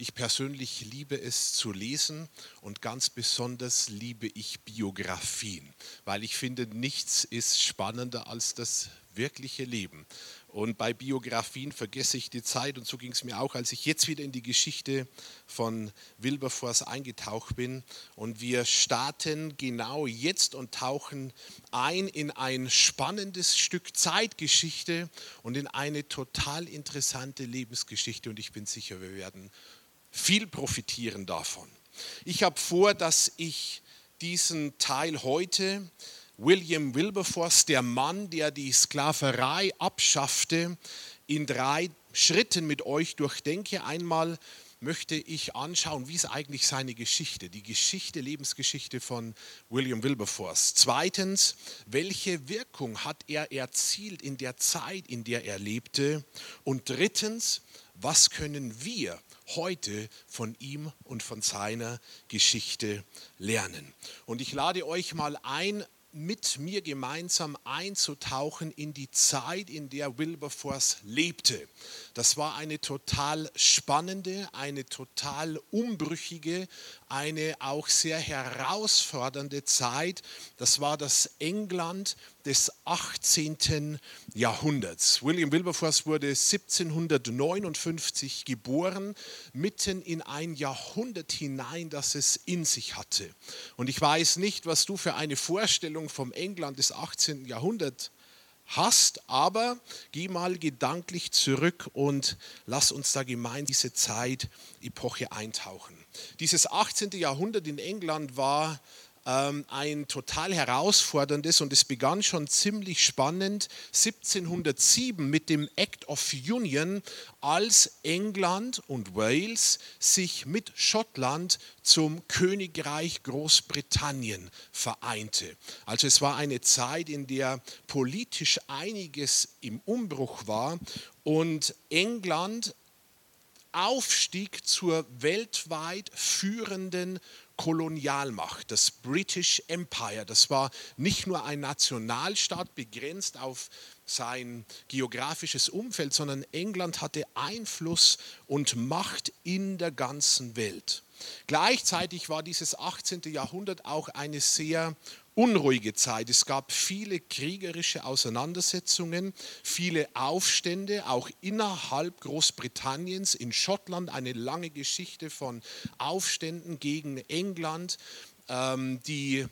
Ich persönlich liebe es zu lesen und ganz besonders liebe ich Biografien, weil ich finde, nichts ist spannender als das wirkliche Leben. Und bei Biografien vergesse ich die Zeit und so ging es mir auch, als ich jetzt wieder in die Geschichte von Wilberforce eingetaucht bin. Und wir starten genau jetzt und tauchen ein in ein spannendes Stück Zeitgeschichte und in eine total interessante Lebensgeschichte. Und ich bin sicher, wir werden viel profitieren davon. Ich habe vor, dass ich diesen Teil heute William Wilberforce, der Mann, der die Sklaverei abschaffte, in drei Schritten mit euch durchdenke. Einmal möchte ich anschauen, wie ist eigentlich seine Geschichte, die Geschichte, Lebensgeschichte von William Wilberforce. Zweitens, welche Wirkung hat er erzielt in der Zeit, in der er lebte? Und drittens, was können wir heute von ihm und von seiner Geschichte lernen? Und ich lade euch mal ein, mit mir gemeinsam einzutauchen in die Zeit, in der Wilberforce lebte. Das war eine total spannende, eine total umbrüchige, eine auch sehr herausfordernde Zeit. Das war das England des 18. Jahrhunderts. William Wilberforce wurde 1759 geboren, mitten in ein Jahrhundert hinein, das es in sich hatte. Und ich weiß nicht, was du für eine Vorstellung vom England des 18. Jahrhunderts hast, aber geh mal gedanklich zurück und lass uns da gemeinsam diese Zeit, Epoche eintauchen. Dieses 18. Jahrhundert in England war ein total herausforderndes und es begann schon ziemlich spannend 1707 mit dem Act of Union, als England und Wales sich mit Schottland zum Königreich Großbritannien vereinte. Also es war eine Zeit, in der politisch einiges im Umbruch war und England aufstieg zur weltweit führenden Kolonialmacht, das British Empire. Das war nicht nur ein Nationalstaat begrenzt auf sein geografisches Umfeld, sondern England hatte Einfluss und Macht in der ganzen Welt. Gleichzeitig war dieses 18. Jahrhundert auch eine sehr unruhige Zeit. Es gab viele kriegerische Auseinandersetzungen, viele Aufstände, auch innerhalb Großbritanniens, in Schottland eine lange Geschichte von Aufständen gegen England. Ähm, die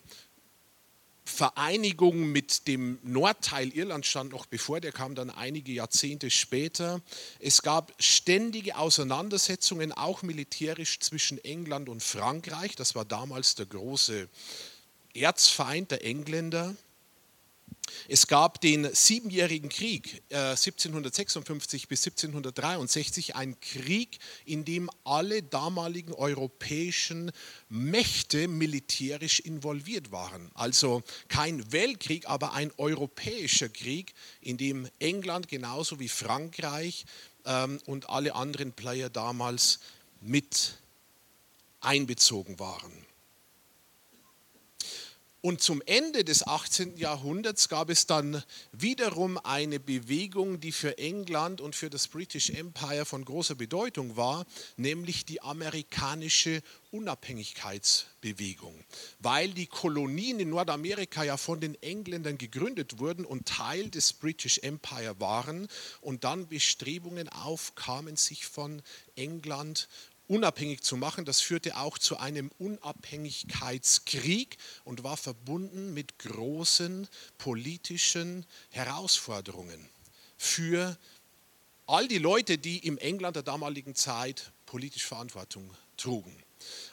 Vereinigung mit dem Nordteil Irlands stand noch bevor, der kam dann einige Jahrzehnte später. Es gab ständige Auseinandersetzungen, auch militärisch zwischen England und Frankreich. Das war damals der große Erzfeind der Engländer. Es gab den Siebenjährigen Krieg äh, 1756 bis 1763, ein Krieg, in dem alle damaligen europäischen Mächte militärisch involviert waren. Also kein Weltkrieg, aber ein europäischer Krieg, in dem England genauso wie Frankreich ähm, und alle anderen Player damals mit einbezogen waren. Und zum Ende des 18. Jahrhunderts gab es dann wiederum eine Bewegung, die für England und für das British Empire von großer Bedeutung war, nämlich die amerikanische Unabhängigkeitsbewegung. Weil die Kolonien in Nordamerika ja von den Engländern gegründet wurden und Teil des British Empire waren und dann Bestrebungen aufkamen, sich von England unabhängig zu machen. Das führte auch zu einem Unabhängigkeitskrieg und war verbunden mit großen politischen Herausforderungen für all die Leute, die im England der damaligen Zeit politisch Verantwortung trugen.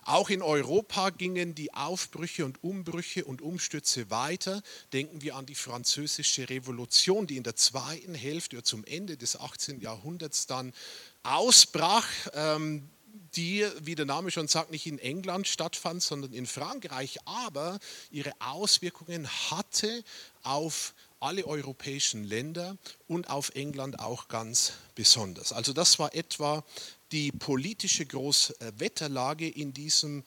Auch in Europa gingen die Aufbrüche und Umbrüche und Umstürze weiter. Denken wir an die französische Revolution, die in der zweiten Hälfte oder zum Ende des 18. Jahrhunderts dann ausbrach. Ähm, die, wie der Name schon sagt, nicht in England stattfand, sondern in Frankreich, aber ihre Auswirkungen hatte auf alle europäischen Länder und auf England auch ganz besonders. Also das war etwa die politische Großwetterlage in diesem.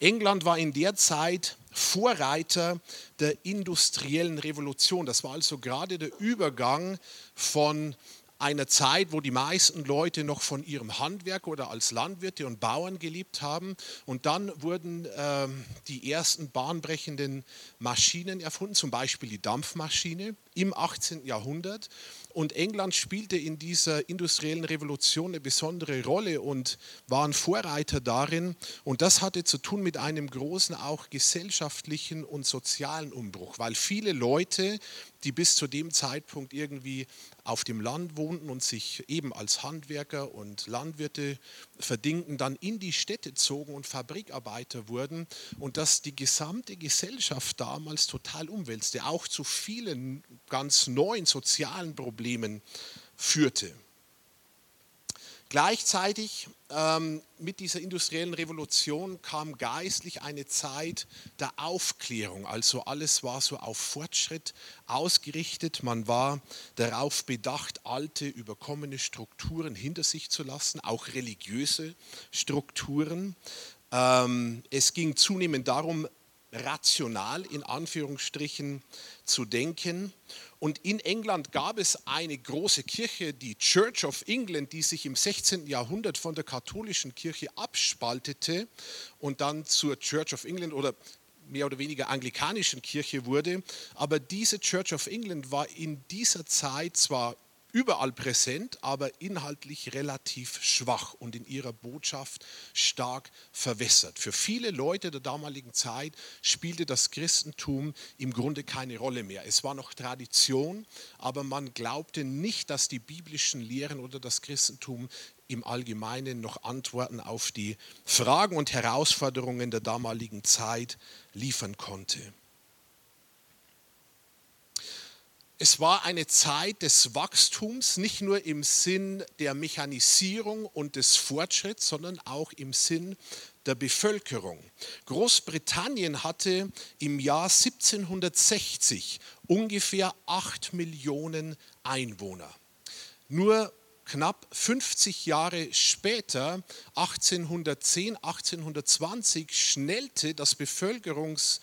England war in der Zeit Vorreiter der industriellen Revolution. Das war also gerade der Übergang von einer Zeit, wo die meisten Leute noch von ihrem Handwerk oder als Landwirte und Bauern gelebt haben. Und dann wurden ähm, die ersten bahnbrechenden Maschinen erfunden, zum Beispiel die Dampfmaschine im 18. Jahrhundert. Und England spielte in dieser industriellen Revolution eine besondere Rolle und war ein Vorreiter darin. Und das hatte zu tun mit einem großen auch gesellschaftlichen und sozialen Umbruch, weil viele Leute, die bis zu dem Zeitpunkt irgendwie auf dem Land wohnten und sich eben als Handwerker und Landwirte verdingten, dann in die Städte zogen und Fabrikarbeiter wurden und das die gesamte Gesellschaft damals total umwälzte, auch zu vielen ganz neuen sozialen Problemen führte. Gleichzeitig ähm, mit dieser industriellen Revolution kam geistlich eine Zeit der Aufklärung. Also alles war so auf Fortschritt ausgerichtet. Man war darauf bedacht, alte, überkommene Strukturen hinter sich zu lassen, auch religiöse Strukturen. Ähm, es ging zunehmend darum, rational in Anführungsstrichen zu denken. Und in England gab es eine große Kirche, die Church of England, die sich im 16. Jahrhundert von der katholischen Kirche abspaltete und dann zur Church of England oder mehr oder weniger anglikanischen Kirche wurde. Aber diese Church of England war in dieser Zeit zwar überall präsent, aber inhaltlich relativ schwach und in ihrer Botschaft stark verwässert. Für viele Leute der damaligen Zeit spielte das Christentum im Grunde keine Rolle mehr. Es war noch Tradition, aber man glaubte nicht, dass die biblischen Lehren oder das Christentum im Allgemeinen noch Antworten auf die Fragen und Herausforderungen der damaligen Zeit liefern konnte. Es war eine Zeit des Wachstums, nicht nur im Sinn der Mechanisierung und des Fortschritts, sondern auch im Sinn der Bevölkerung. Großbritannien hatte im Jahr 1760 ungefähr 8 Millionen Einwohner. Nur knapp 50 Jahre später, 1810, 1820, schnellte das Bevölkerungs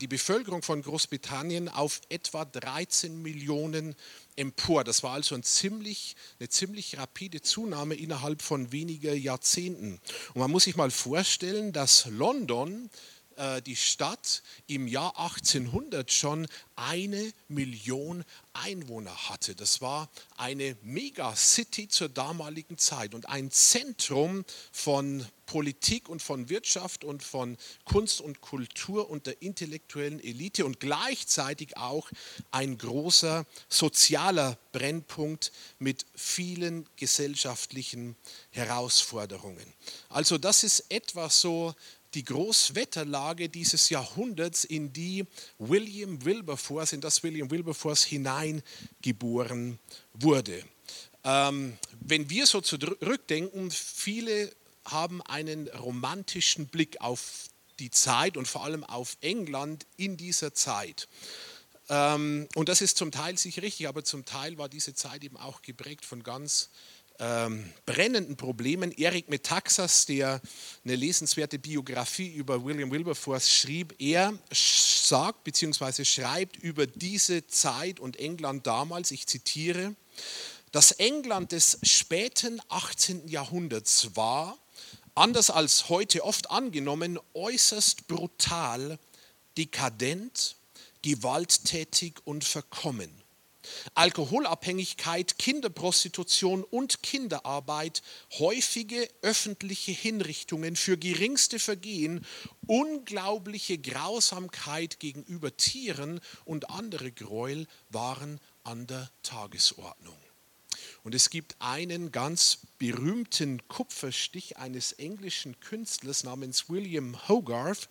die Bevölkerung von Großbritannien auf etwa 13 Millionen empor. Das war also ein ziemlich, eine ziemlich rapide Zunahme innerhalb von weniger Jahrzehnten. Und man muss sich mal vorstellen, dass London äh, die Stadt im Jahr 1800 schon eine Million Einwohner hatte. Das war eine Megacity zur damaligen Zeit und ein Zentrum von Politik und von Wirtschaft und von Kunst und Kultur und der intellektuellen Elite und gleichzeitig auch ein großer sozialer Brennpunkt mit vielen gesellschaftlichen Herausforderungen. Also das ist etwas so die Großwetterlage dieses Jahrhunderts, in die William Wilberforce, in das William Wilberforce hineingeboren wurde. Ähm, wenn wir so zurückdenken, viele haben einen romantischen Blick auf die Zeit und vor allem auf England in dieser Zeit. Ähm, und das ist zum Teil sicher richtig, aber zum Teil war diese Zeit eben auch geprägt von ganz ähm, brennenden Problemen. Eric Metaxas, der eine lesenswerte Biografie über William Wilberforce schrieb, er sagt bzw. schreibt über diese Zeit und England damals, ich zitiere, das England des späten 18. Jahrhunderts war, anders als heute oft angenommen, äußerst brutal, dekadent, gewalttätig und verkommen. Alkoholabhängigkeit, Kinderprostitution und Kinderarbeit, häufige öffentliche Hinrichtungen für geringste Vergehen, unglaubliche Grausamkeit gegenüber Tieren und andere Gräuel waren an der Tagesordnung. Und es gibt einen ganz berühmten Kupferstich eines englischen Künstlers namens William Hogarth,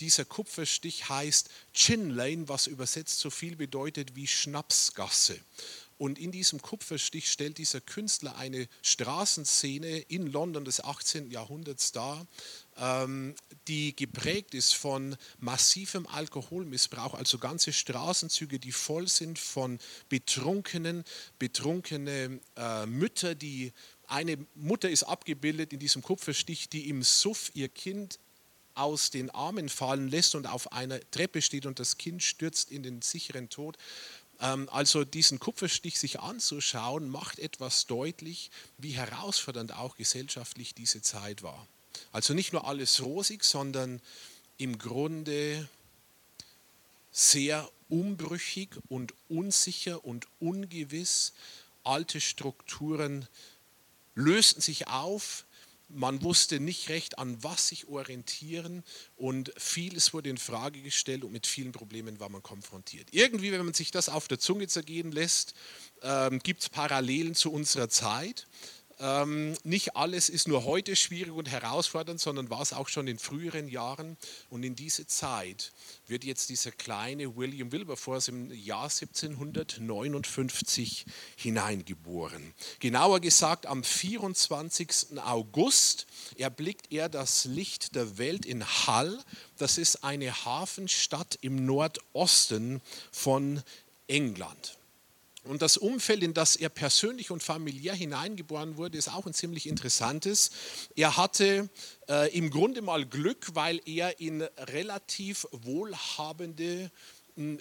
dieser Kupferstich heißt Chin Lane, was übersetzt so viel bedeutet wie Schnapsgasse. Und in diesem Kupferstich stellt dieser Künstler eine Straßenszene in London des 18. Jahrhunderts dar, ähm, die geprägt ist von massivem Alkoholmissbrauch, also ganze Straßenzüge, die voll sind von Betrunkenen, betrunkene äh, Mütter, die eine Mutter ist abgebildet in diesem Kupferstich, die im Suff ihr Kind aus den Armen fallen lässt und auf einer Treppe steht und das Kind stürzt in den sicheren Tod. Ähm, also diesen Kupferstich sich anzuschauen, macht etwas deutlich, wie herausfordernd auch gesellschaftlich diese Zeit war. Also nicht nur alles rosig, sondern im Grunde sehr umbrüchig und unsicher und ungewiss. Alte Strukturen lösten sich auf, man wusste nicht recht, an was sich orientieren und vieles wurde in Frage gestellt und mit vielen Problemen war man konfrontiert. Irgendwie, wenn man sich das auf der Zunge zergehen lässt, ähm, gibt es Parallelen zu unserer Zeit. Ähm, nicht alles ist nur heute schwierig und herausfordernd, sondern war es auch schon in früheren Jahren. Und in diese Zeit wird jetzt dieser kleine William Wilberforce im Jahr 1759 hineingeboren. Genauer gesagt, am 24. August erblickt er das Licht der Welt in Hull. Das ist eine Hafenstadt im Nordosten von England. Und das Umfeld, in das er persönlich und familiär hineingeboren wurde, ist auch ein ziemlich interessantes. Er hatte äh, im Grunde mal Glück, weil er in relativ wohlhabende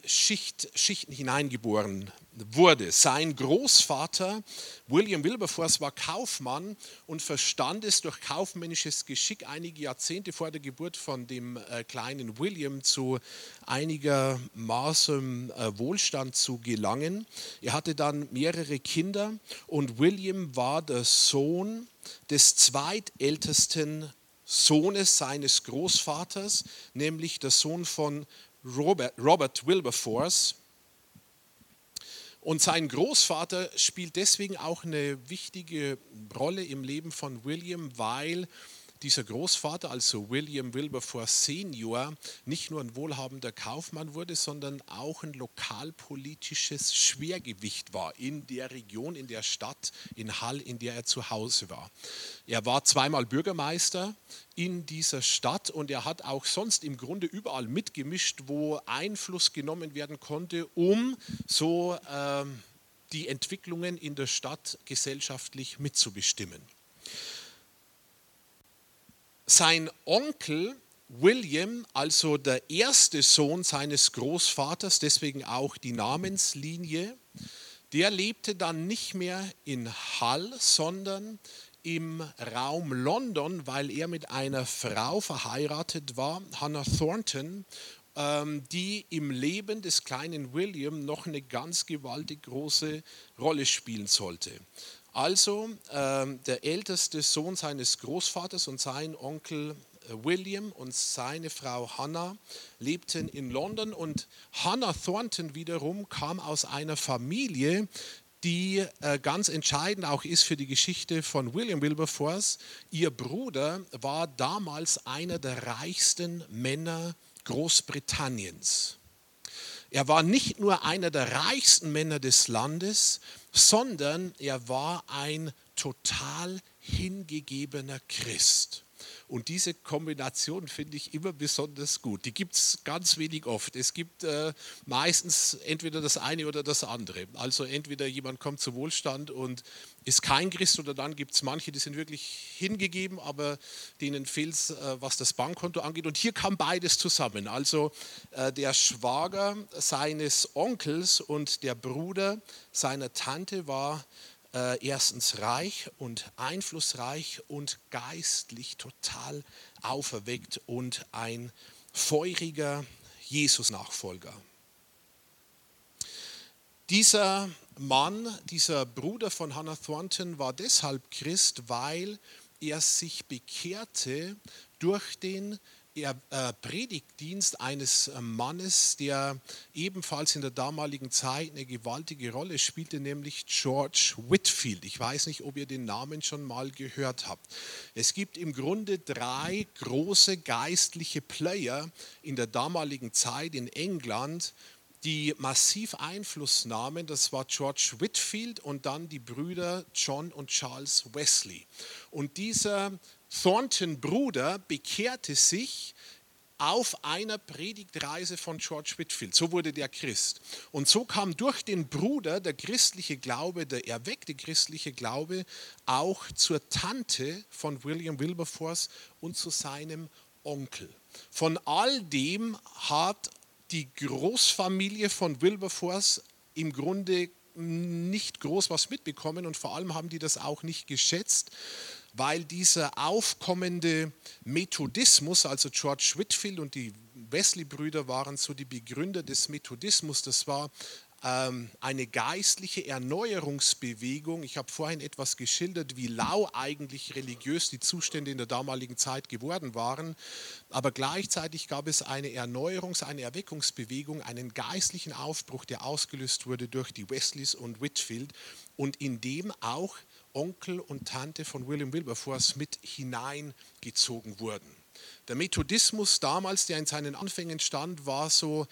Schicht, Schichten hineingeboren wurde. Sein Großvater William Wilberforce war Kaufmann und verstand es durch kaufmännisches Geschick einige Jahrzehnte vor der Geburt von dem äh, kleinen William zu einigermaßen äh, Wohlstand zu gelangen. Er hatte dann mehrere Kinder und William war der Sohn des zweitältesten Sohnes seines Großvaters, nämlich der Sohn von Robert, Robert Wilberforce. Und sein Großvater spielt deswegen auch eine wichtige Rolle im Leben von William, weil dieser Großvater, also William Wilberforce Senior, nicht nur ein wohlhabender Kaufmann wurde, sondern auch ein lokalpolitisches Schwergewicht war in der Region, in der Stadt, in Hall, in der er zu Hause war. Er war zweimal Bürgermeister in dieser Stadt und er hat auch sonst im Grunde überall mitgemischt, wo Einfluss genommen werden konnte, um so äh, die Entwicklungen in der Stadt gesellschaftlich mitzubestimmen. Sein Onkel William, also der erste Sohn seines Großvaters, deswegen auch die Namenslinie, der lebte dann nicht mehr in Hull, sondern im Raum London, weil er mit einer Frau verheiratet war, Hannah Thornton, ähm, die im Leben des kleinen William noch eine ganz gewaltig große Rolle spielen sollte. Also ähm, der älteste Sohn seines Großvaters und sein Onkel äh, William und seine Frau Hannah lebten in London und Hannah Thornton wiederum kam aus einer Familie, die äh, ganz entscheidend auch ist für die Geschichte von William Wilberforce. Ihr Bruder war damals einer der reichsten Männer Großbritanniens. Er war nicht nur einer der reichsten Männer des Landes, sondern er war ein total hingegebener Christ. Und diese Kombination finde ich immer besonders gut. Die gibt es ganz wenig oft. Es gibt äh, meistens entweder das eine oder das andere. Also entweder jemand kommt zu Wohlstand und ist kein Christ oder dann gibt es manche, die sind wirklich hingegeben, aber denen fehlt es, äh, was das Bankkonto angeht. Und hier kam beides zusammen. Also äh, der Schwager seines Onkels und der Bruder seiner Tante war äh, erstens reich und einflussreich und geistlich total auferweckt und ein feuriger Jesus-Nachfolger. Dieser Mann, dieser Bruder von Hannah Thornton war deshalb Christ, weil er sich bekehrte durch den Predigtdienst eines äh, Mannes, der ebenfalls in der damaligen Zeit eine gewaltige Rolle spielte, nämlich George Whitfield. Ich weiß nicht, ob ihr den Namen schon mal gehört habt. Es gibt im Grunde drei große geistliche Player in der damaligen Zeit in England, die massiv Einfluss nahmen. Das war George Whitfield und dann die Brüder John und Charles Wesley. Und dieser Thornton-Bruder bekehrte sich auf einer Predigtreise von George Whitfield. So wurde der Christ. Und so kam durch den Bruder der christliche Glaube, der erweckte christliche Glaube, auch zur Tante von William Wilberforce und zu seinem Onkel. Von all dem hat die Großfamilie von Wilberforce im Grunde nicht groß was mitbekommen und vor allem haben die das auch nicht geschätzt, weil dieser aufkommende Methodismus, also George Whitfield und die Wesley-Brüder waren so die Begründer des Methodismus, das war ähm, eine geistliche Erneuerungsbewegung. Ich habe vorhin etwas geschildert, wie lau eigentlich religiös die Zustände in der damaligen Zeit geworden waren. Aber gleichzeitig gab es eine Erneuerungs-, eine Erweckungsbewegung, einen geistlichen Aufbruch, der ausgelöst wurde durch die Wesleys und Whitfield und in dem auch Onkel und Tante von William Wilberforce mit hineingezogen wurden. Der Methodismus damals, der in seinen Anfängen stand, war so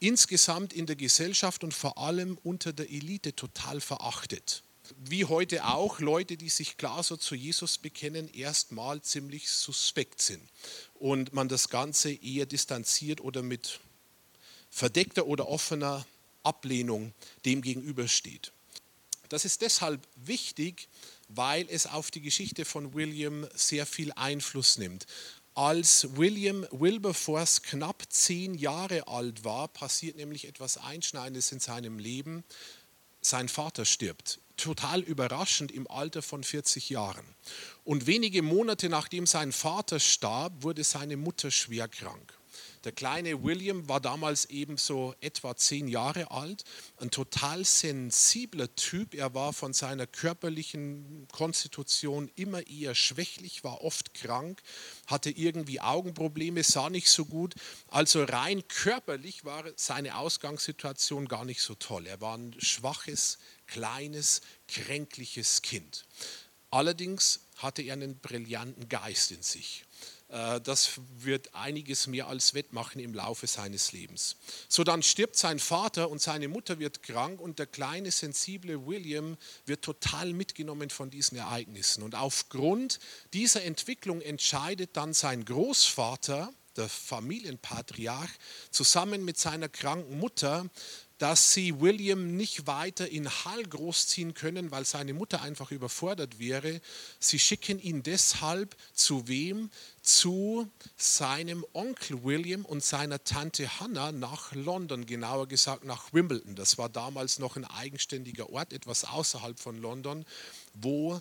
insgesamt in der Gesellschaft und vor allem unter der Elite total verachtet. Wie heute auch Leute, die sich klar so zu Jesus bekennen, erstmal ziemlich suspekt sind und man das Ganze eher distanziert oder mit verdeckter oder offener Ablehnung dem gegenübersteht. Das ist deshalb wichtig, weil es auf die Geschichte von William sehr viel Einfluss nimmt. Als William Wilberforce knapp zehn Jahre alt war, passiert nämlich etwas Einschneidendes in seinem Leben. Sein Vater stirbt, total überraschend im Alter von 40 Jahren. Und wenige Monate nachdem sein Vater starb, wurde seine Mutter schwer krank. Der kleine William war damals eben so etwa zehn Jahre alt, ein total sensibler Typ. Er war von seiner körperlichen Konstitution immer eher schwächlich, war oft krank, hatte irgendwie Augenprobleme, sah nicht so gut. Also rein körperlich war seine Ausgangssituation gar nicht so toll. Er war ein schwaches, kleines, kränkliches Kind. Allerdings hatte er einen brillanten Geist in sich. Äh, das wird einiges mehr als wettmachen im Laufe seines Lebens. So dann stirbt sein Vater und seine Mutter wird krank und der kleine, sensible William wird total mitgenommen von diesen Ereignissen. Und aufgrund dieser Entwicklung entscheidet dann sein Großvater, der Familienpatriarch, zusammen mit seiner kranken Mutter, dass sie William nicht weiter in Hall großziehen können, weil seine Mutter einfach überfordert wäre. Sie schicken ihn deshalb zu wem? Zu seinem Onkel William und seiner Tante Hannah nach London, genauer gesagt nach Wimbledon. Das war damals noch ein eigenständiger Ort, etwas außerhalb von London, wo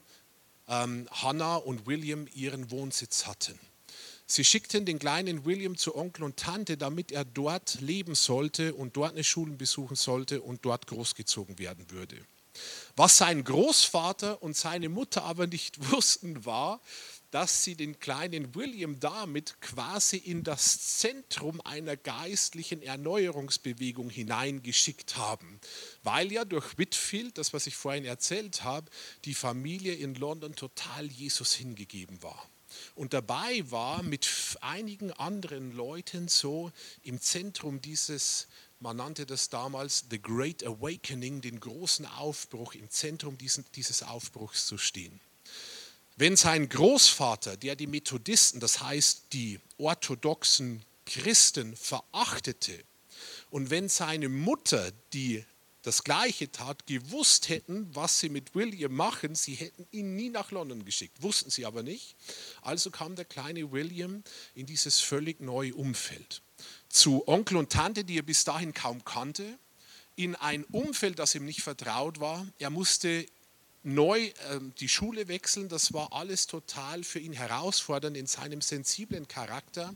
ähm, Hannah und William ihren Wohnsitz hatten. Sie schickten den kleinen William zu Onkel und Tante, damit er dort leben sollte und dort eine Schule besuchen sollte und dort großgezogen werden würde. Was sein Großvater und seine Mutter aber nicht wussten, war, dass sie den kleinen William damit quasi in das Zentrum einer geistlichen Erneuerungsbewegung hineingeschickt haben, weil ja durch Whitfield, das was ich vorhin erzählt habe, die Familie in London total Jesus hingegeben war und dabei war mit einigen anderen Leuten so im Zentrum dieses, man nannte das damals The Great Awakening, den großen Aufbruch, im Zentrum dieses Aufbruchs zu stehen. Wenn sein Großvater, der die Methodisten, das heißt die orthodoxen Christen, verachtete, und wenn seine Mutter, die das Gleiche tat, gewusst hätten, was sie mit William machen, sie hätten ihn nie nach London geschickt. Wussten sie aber nicht. Also kam der kleine William in dieses völlig neue Umfeld. Zu Onkel und Tante, die er bis dahin kaum kannte, in ein Umfeld, das ihm nicht vertraut war. Er musste neu äh, die Schule wechseln. Das war alles total für ihn herausfordernd in seinem sensiblen Charakter.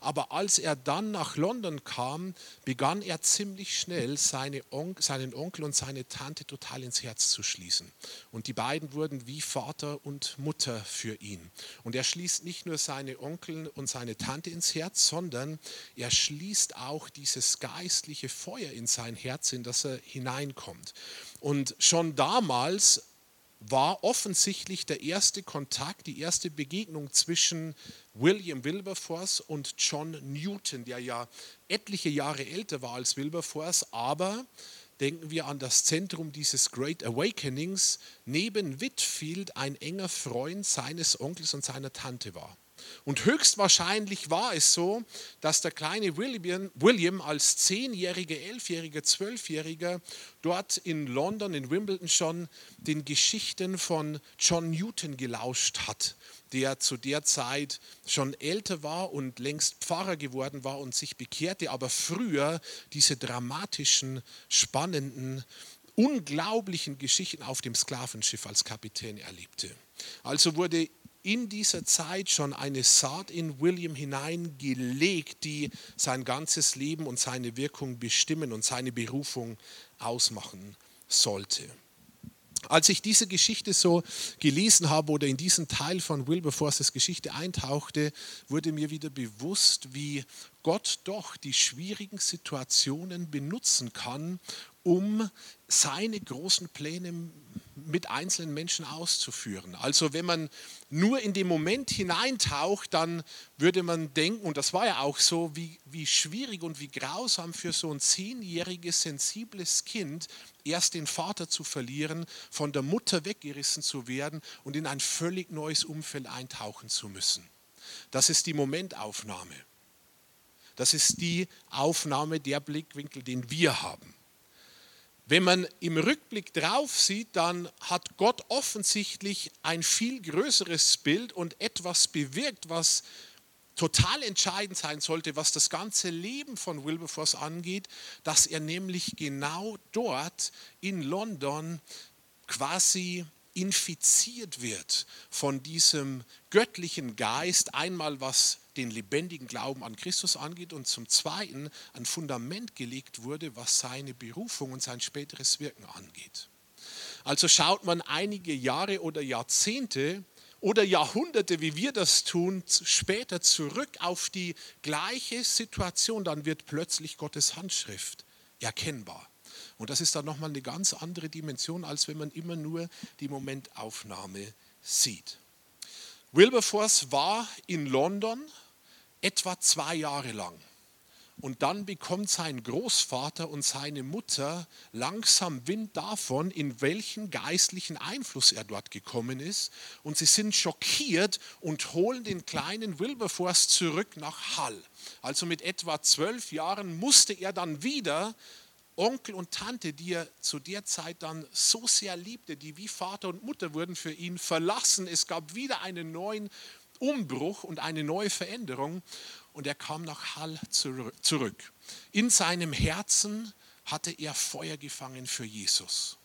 Aber als er dann nach London kam, begann er ziemlich schnell seine On seinen Onkel und seine Tante total ins Herz zu schließen. Und die beiden wurden wie Vater und Mutter für ihn. Und er schließt nicht nur seine Onkel und seine Tante ins Herz, sondern er schließt auch dieses geistliche Feuer in sein Herz, in das er hineinkommt. Und schon damals war offensichtlich der erste Kontakt, die erste Begegnung zwischen William Wilberforce und John Newton, der ja etliche Jahre älter war als Wilberforce, aber denken wir an das Zentrum dieses Great Awakenings, neben Whitfield ein enger Freund seines Onkels und seiner Tante war. Und höchstwahrscheinlich war es so, dass der kleine William, William als zehnjähriger, elfjähriger, zwölfjähriger dort in London, in Wimbledon schon den Geschichten von John Newton gelauscht hat, der zu der Zeit schon älter war und längst Pfarrer geworden war und sich bekehrte, aber früher diese dramatischen, spannenden, unglaublichen Geschichten auf dem Sklavenschiff als Kapitän erlebte. Also wurde in dieser Zeit schon eine Saat in William hineingelegt, die sein ganzes Leben und seine Wirkung bestimmen und seine Berufung ausmachen sollte. Als ich diese Geschichte so gelesen habe oder in diesen Teil von Wilberforces Geschichte eintauchte, wurde mir wieder bewusst, wie Gott doch die schwierigen Situationen benutzen kann, um seine großen Pläne mit einzelnen Menschen auszuführen. Also wenn man nur in den Moment hineintaucht, dann würde man denken, und das war ja auch so, wie, wie schwierig und wie grausam für so ein zehnjähriges, sensibles Kind, erst den Vater zu verlieren, von der Mutter weggerissen zu werden und in ein völlig neues Umfeld eintauchen zu müssen. Das ist die Momentaufnahme. Das ist die Aufnahme, der Blickwinkel, den wir haben. Wenn man im Rückblick drauf sieht, dann hat Gott offensichtlich ein viel größeres Bild und etwas bewirkt, was total entscheidend sein sollte, was das ganze Leben von Wilberforce angeht, dass er nämlich genau dort in London quasi infiziert wird von diesem göttlichen Geist, einmal was den lebendigen Glauben an Christus angeht und zum Zweiten ein Fundament gelegt wurde, was seine Berufung und sein späteres Wirken angeht. Also schaut man einige Jahre oder Jahrzehnte oder Jahrhunderte, wie wir das tun, später zurück auf die gleiche Situation, dann wird plötzlich Gottes Handschrift erkennbar. Und das ist dann nochmal eine ganz andere Dimension, als wenn man immer nur die Momentaufnahme sieht. Wilberforce war in London etwa zwei Jahre lang. Und dann bekommt sein Großvater und seine Mutter langsam Wind davon, in welchen geistlichen Einfluss er dort gekommen ist. Und sie sind schockiert und holen den kleinen Wilberforce zurück nach Hall. Also mit etwa zwölf Jahren musste er dann wieder Onkel und Tante, die er zu der Zeit dann so sehr liebte, die wie Vater und Mutter wurden für ihn verlassen. Es gab wieder einen neuen Umbruch und eine neue Veränderung und er kam nach Hall zurück. In seinem Herzen hatte er Feuer gefangen für Jesus.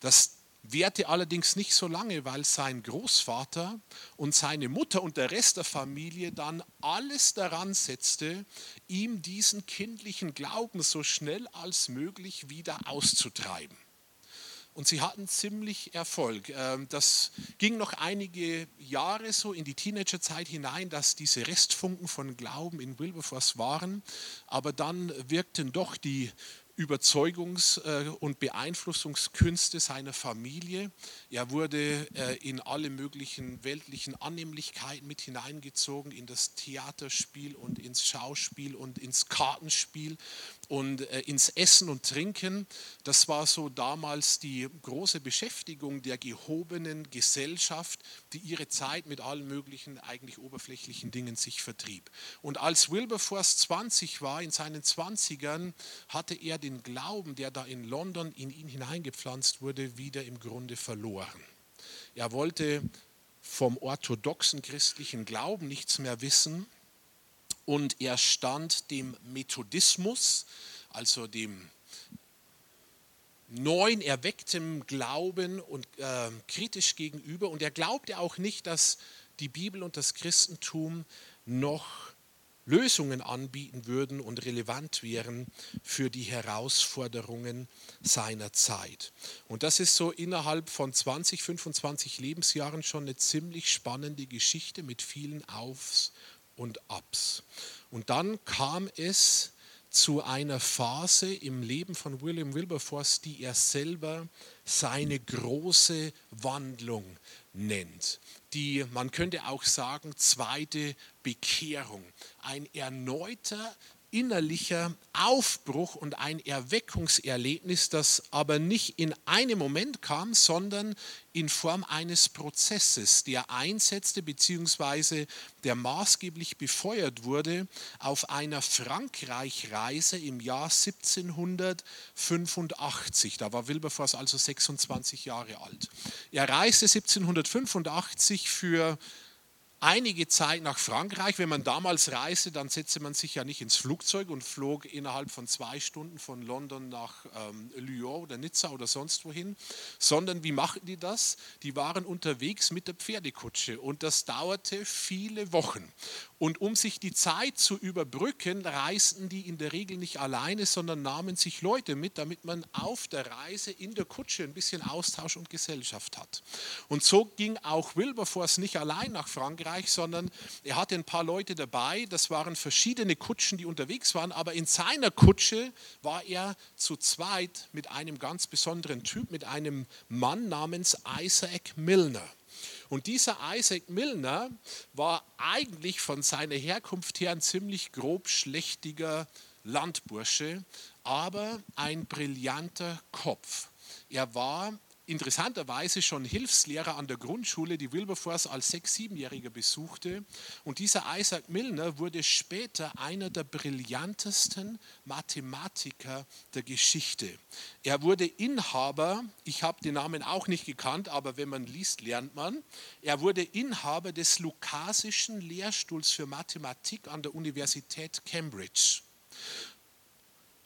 Das währte allerdings nicht so lange, weil sein Großvater und seine Mutter und der Rest der Familie dann alles daran setzte, ihm diesen kindlichen Glauben so schnell als möglich wieder auszutreiben. Und sie hatten ziemlich Erfolg. Ähm, das ging noch einige Jahre so in die Teenagerzeit hinein, dass diese Restfunken von Glauben in Wilberforce waren. Aber dann wirkten doch die Überzeugungs- äh, und Beeinflussungskünste seiner Familie. Er wurde äh, in alle möglichen weltlichen Annehmlichkeiten mit hineingezogen, in das Theaterspiel und ins Schauspiel und ins Kartenspiel und äh, ins Essen und Trinken. Das war so damals die große Beschäftigung der gehobenen Gesellschaft, die ihre Zeit mit allen möglichen eigentlich oberflächlichen Dingen sich vertrieb. Und als Wilberforce 20 war, in seinen 20ern, hatte er den Glauben, der da in London in ihn hineingepflanzt wurde, wieder im Grunde verloren. Er wollte vom orthodoxen christlichen Glauben nichts mehr wissen und er stand dem Methodismus, also dem neuen erwecktem Glauben und äh, kritisch gegenüber. Und er glaubte auch nicht, dass die Bibel und das Christentum noch Lösungen anbieten würden und relevant wären für die Herausforderungen seiner Zeit. Und das ist so innerhalb von 20, 25 Lebensjahren schon eine ziemlich spannende Geschichte mit vielen Aufs und Abs. Und dann kam es zu einer Phase im Leben von William Wilberforce, die er selber seine große Wandlung nennt. Die, man könnte auch sagen, zweite Bekehrung. Ein erneuter innerlicher Aufbruch und ein Erweckungserlebnis, das aber nicht in einem Moment kam, sondern in Form eines Prozesses, der einsetzte bzw. der maßgeblich befeuert wurde auf einer Frankreich-Reise im Jahr 1785. Da war Wilberforce also 26 Jahre alt. Er reiste 1785 für einige Zeit nach Frankreich. Wenn man damals reiste, dann setzte man sich ja nicht ins Flugzeug und flog innerhalb von zwei Stunden von London nach ähm, Lyon oder Nizza oder sonst wohin, sondern wie machten die das? Die waren unterwegs mit der Pferdekutsche und das dauerte viele Wochen. Und um sich die Zeit zu überbrücken, reisten die in der Regel nicht alleine, sondern nahmen sich Leute mit, damit man auf der Reise in der Kutsche ein bisschen Austausch und Gesellschaft hat. Und so ging auch Wilberforce nicht allein nach Frankreich, sondern er hatte ein paar Leute dabei. Das waren verschiedene Kutschen, die unterwegs waren, aber in seiner Kutsche war er zu zweit mit einem ganz besonderen Typ, mit einem Mann namens Isaac Milner. Und dieser Isaac Milner war eigentlich von seiner Herkunft her ein ziemlich grobschlächtiger Landbursche, aber ein brillanter Kopf. Er war interessanterweise schon Hilfslehrer an der Grundschule, die Wilberforce als sechs-, siebenjähriger besuchte. Und dieser Isaac Milner wurde später einer der brillantesten Mathematiker der Geschichte. Er wurde Inhaber, ich habe den Namen auch nicht gekannt, aber wenn man liest, lernt man. Er wurde Inhaber des Lukasischen Lehrstuhls für Mathematik an der Universität Cambridge.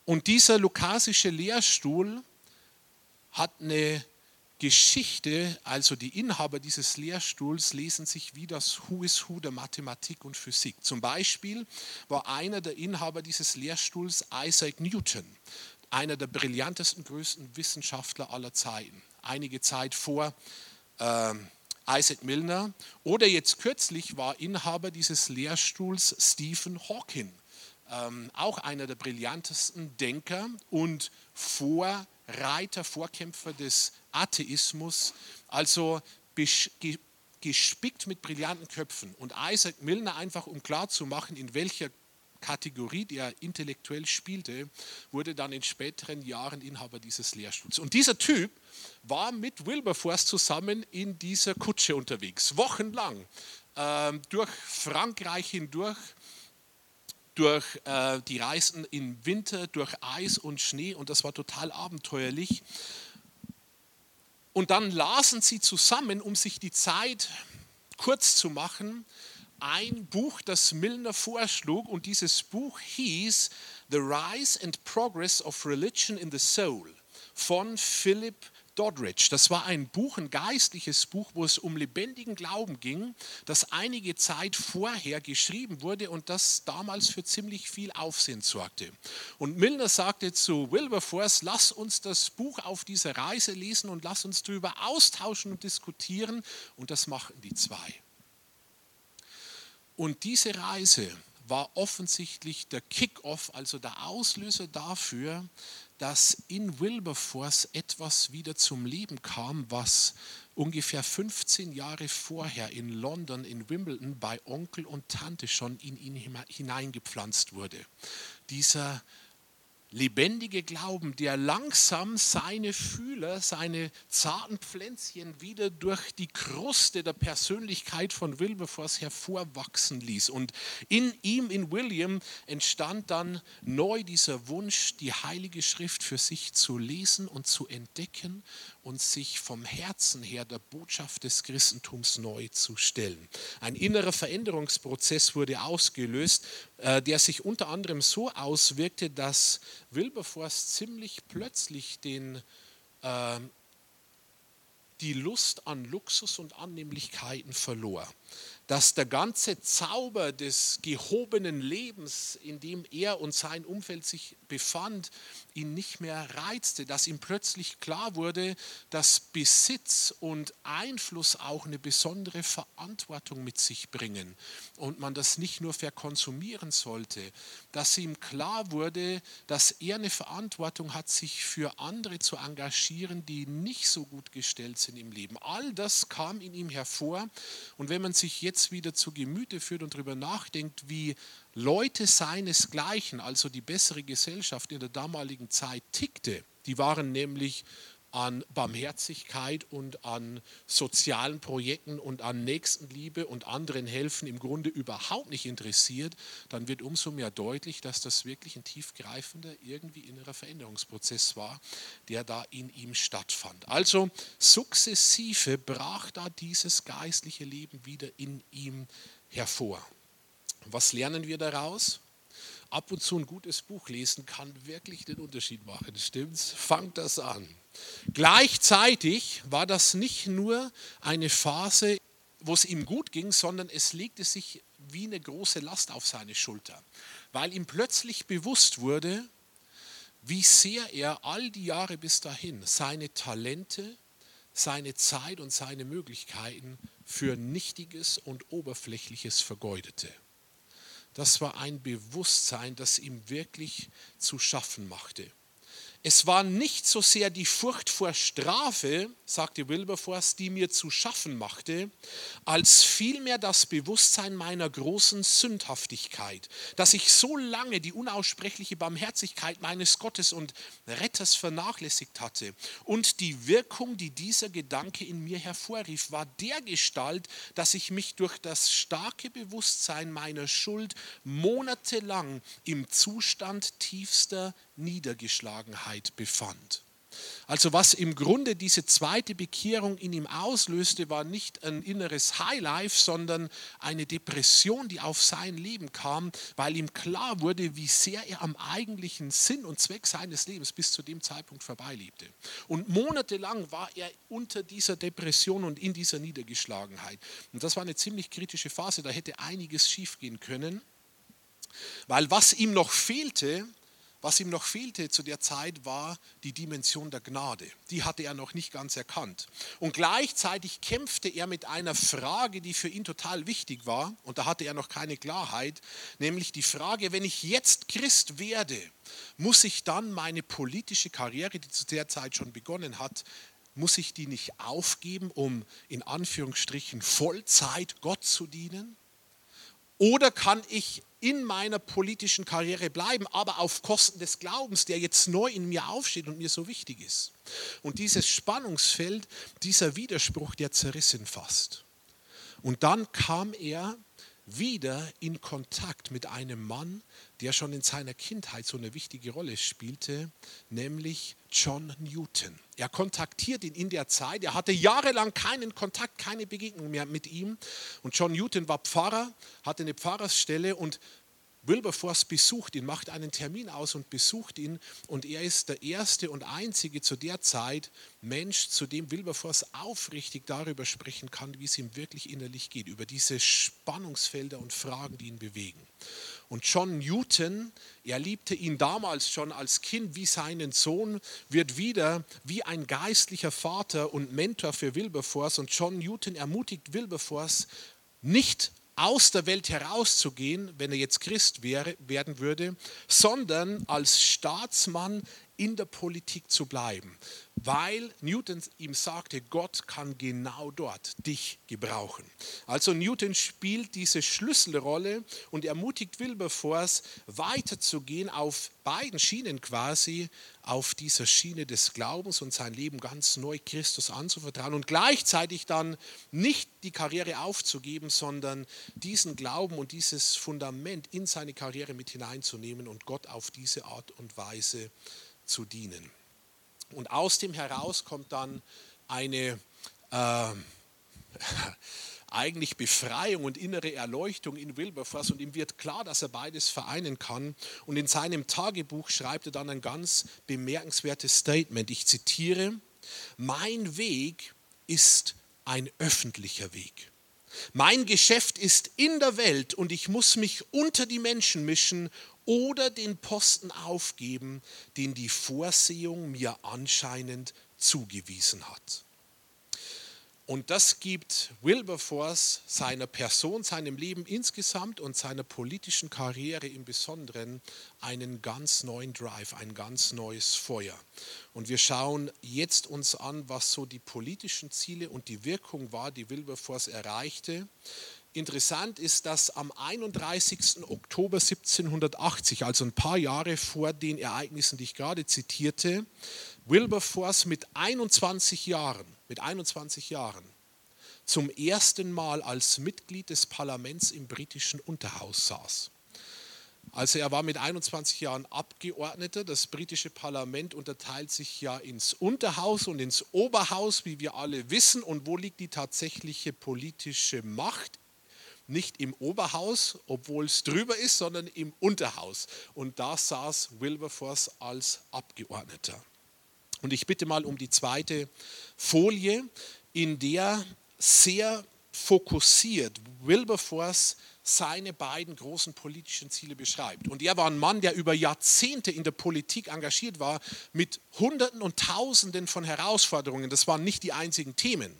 Und dieser lukasische Lehrstuhl hat eine Geschichte, also die Inhaber dieses Lehrstuhls, lesen sich wie das Who is Who der Mathematik und Physik. Zum Beispiel war einer der Inhaber dieses Lehrstuhls Isaac Newton, einer der brillantesten, größten Wissenschaftler aller Zeiten. Einige Zeit vor äh, Isaac Milner. Oder jetzt kürzlich war Inhaber dieses Lehrstuhls Stephen Hawking, ähm, auch einer der brillantesten Denker und Vorreiter, Vorkämpfer des Atheismus, also gespickt mit brillanten Köpfen. Und Isaac Milner, einfach um klarzumachen, in welcher Kategorie, die er intellektuell spielte, wurde dann in späteren Jahren Inhaber dieses Lehrstuhls. Und dieser Typ war mit Wilberforce zusammen in dieser Kutsche unterwegs, wochenlang, äh, durch Frankreich hindurch, durch äh, die Reisen im Winter, durch Eis und Schnee und das war total abenteuerlich. Und dann lasen sie zusammen, um sich die Zeit kurz zu machen, ein Buch, das Milner vorschlug. Und dieses Buch hieß The Rise and Progress of Religion in the Soul von Philip Doddridge. Das war ein Buch, ein geistliches Buch, wo es um lebendigen Glauben ging, das einige Zeit vorher geschrieben wurde und das damals für ziemlich viel Aufsehen sorgte. Und Milner sagte zu Wilberforce, lass uns das Buch auf dieser Reise lesen und lass uns darüber austauschen und diskutieren. Und das machten die zwei. Und diese Reise war offensichtlich der Kick-off, also der Auslöser dafür, dass in Wilberforce etwas wieder zum Leben kam, was ungefähr 15 Jahre vorher in London, in Wimbledon bei Onkel und Tante schon in ihn hineingepflanzt wurde. Dieser lebendige Glauben, der langsam seine Fühler, seine zarten Pflänzchen wieder durch die Kruste der Persönlichkeit von Wilberforce hervorwachsen ließ. Und in ihm, in William, entstand dann neu dieser Wunsch, die Heilige Schrift für sich zu lesen und zu entdecken und sich vom Herzen her der Botschaft des Christentums neu zu stellen. Ein innerer Veränderungsprozess wurde ausgelöst, äh, der sich unter anderem so auswirkte, dass Wilberforce ziemlich plötzlich den, äh, die Lust an Luxus und Annehmlichkeiten verlor dass der ganze Zauber des gehobenen Lebens, in dem er und sein Umfeld sich befand, ihn nicht mehr reizte, dass ihm plötzlich klar wurde, dass Besitz und Einfluss auch eine besondere Verantwortung mit sich bringen und man das nicht nur verkonsumieren sollte, dass ihm klar wurde, dass er eine Verantwortung hat, sich für andere zu engagieren, die nicht so gut gestellt sind im Leben. All das kam in ihm hervor und wenn man sich jetzt wieder zu Gemüte führt und darüber nachdenkt, wie Leute seinesgleichen, also die bessere Gesellschaft in der damaligen Zeit tickte, die waren nämlich an Barmherzigkeit und an sozialen Projekten und an Nächstenliebe und anderen helfen im Grunde überhaupt nicht interessiert, dann wird umso mehr deutlich, dass das wirklich ein tiefgreifender, irgendwie innerer Veränderungsprozess war, der da in ihm stattfand. Also sukzessive brach da dieses geistliche Leben wieder in ihm hervor. Was lernen wir daraus? ab und zu ein gutes Buch lesen kann wirklich den Unterschied machen. Stimmt's? Fangt das an. Gleichzeitig war das nicht nur eine Phase, wo es ihm gut ging, sondern es legte sich wie eine große Last auf seine Schulter, weil ihm plötzlich bewusst wurde, wie sehr er all die Jahre bis dahin seine Talente, seine Zeit und seine Möglichkeiten für Nichtiges und Oberflächliches vergeudete. Das war ein Bewusstsein, das ihm wirklich zu schaffen machte. Es war nicht so sehr die Furcht vor Strafe, sagte Wilberforce, die mir zu schaffen machte, als vielmehr das Bewusstsein meiner großen Sündhaftigkeit, dass ich so lange die unaussprechliche Barmherzigkeit meines Gottes und Retters vernachlässigt hatte. Und die Wirkung, die dieser Gedanke in mir hervorrief, war der Gestalt, dass ich mich durch das starke Bewusstsein meiner Schuld monatelang im Zustand tiefster Niedergeschlagenheit befand. Also was im Grunde diese zweite Bekehrung in ihm auslöste, war nicht ein inneres Highlife, sondern eine Depression, die auf sein Leben kam, weil ihm klar wurde, wie sehr er am eigentlichen Sinn und Zweck seines Lebens bis zu dem Zeitpunkt vorbeilebte. Und monatelang war er unter dieser Depression und in dieser Niedergeschlagenheit. Und das war eine ziemlich kritische Phase, da hätte einiges schiefgehen können, weil was ihm noch fehlte, was ihm noch fehlte zu der Zeit war die Dimension der Gnade. Die hatte er noch nicht ganz erkannt. Und gleichzeitig kämpfte er mit einer Frage, die für ihn total wichtig war. Und da hatte er noch keine Klarheit, nämlich die Frage, wenn ich jetzt Christ werde, muss ich dann meine politische Karriere, die zu der Zeit schon begonnen hat, muss ich die nicht aufgeben, um in Anführungsstrichen Vollzeit Gott zu dienen? Oder kann ich in meiner politischen Karriere bleiben, aber auf Kosten des Glaubens, der jetzt neu in mir aufsteht und mir so wichtig ist? Und dieses Spannungsfeld, dieser Widerspruch, der zerrissen fast. Und dann kam er wieder in Kontakt mit einem Mann, der schon in seiner Kindheit so eine wichtige Rolle spielte, nämlich John Newton. Er kontaktiert ihn in der Zeit, er hatte jahrelang keinen Kontakt, keine Begegnung mehr mit ihm. Und John Newton war Pfarrer, hatte eine Pfarrersstelle und Wilberforce besucht ihn, macht einen Termin aus und besucht ihn. Und er ist der erste und einzige zu der Zeit Mensch, zu dem Wilberforce aufrichtig darüber sprechen kann, wie es ihm wirklich innerlich geht, über diese Spannungsfelder und Fragen, die ihn bewegen. Und John Newton, er liebte ihn damals schon als Kind wie seinen Sohn, wird wieder wie ein geistlicher Vater und Mentor für Wilberforce. Und John Newton ermutigt Wilberforce, nicht aus der Welt herauszugehen, wenn er jetzt Christ wäre, werden würde, sondern als Staatsmann in der Politik zu bleiben, weil Newton ihm sagte, Gott kann genau dort dich gebrauchen. Also Newton spielt diese Schlüsselrolle und ermutigt Wilberforce weiterzugehen auf beiden Schienen quasi, auf dieser Schiene des Glaubens und sein Leben ganz neu Christus anzuvertrauen und gleichzeitig dann nicht die Karriere aufzugeben, sondern diesen Glauben und dieses Fundament in seine Karriere mit hineinzunehmen und Gott auf diese Art und Weise zu zu dienen. Und aus dem heraus kommt dann eine äh, eigentlich Befreiung und innere Erleuchtung in Wilberforce und ihm wird klar, dass er beides vereinen kann. Und in seinem Tagebuch schreibt er dann ein ganz bemerkenswertes Statement. Ich zitiere, mein Weg ist ein öffentlicher Weg. Mein Geschäft ist in der Welt und ich muss mich unter die Menschen mischen oder den Posten aufgeben, den die Vorsehung mir anscheinend zugewiesen hat. Und das gibt Wilberforce seiner Person, seinem Leben insgesamt und seiner politischen Karriere im Besonderen einen ganz neuen Drive, ein ganz neues Feuer. Und wir schauen jetzt uns an, was so die politischen Ziele und die Wirkung war, die Wilberforce erreichte Interessant ist, dass am 31. Oktober 1780, also ein paar Jahre vor den Ereignissen, die ich gerade zitierte, Wilberforce mit 21 Jahren, mit 21 Jahren zum ersten Mal als Mitglied des Parlaments im britischen Unterhaus saß. Also er war mit 21 Jahren Abgeordneter. Das britische Parlament unterteilt sich ja ins Unterhaus und ins Oberhaus, wie wir alle wissen. Und wo liegt die tatsächliche politische Macht? Nicht im Oberhaus, obwohl es drüber ist, sondern im Unterhaus. Und da saß Wilberforce als Abgeordneter. Und ich bitte mal um die zweite Folie, in der sehr fokussiert Wilberforce seine beiden großen politischen Ziele beschreibt. Und er war ein Mann, der über Jahrzehnte in der Politik engagiert war, mit Hunderten und Tausenden von Herausforderungen. Das waren nicht die einzigen Themen.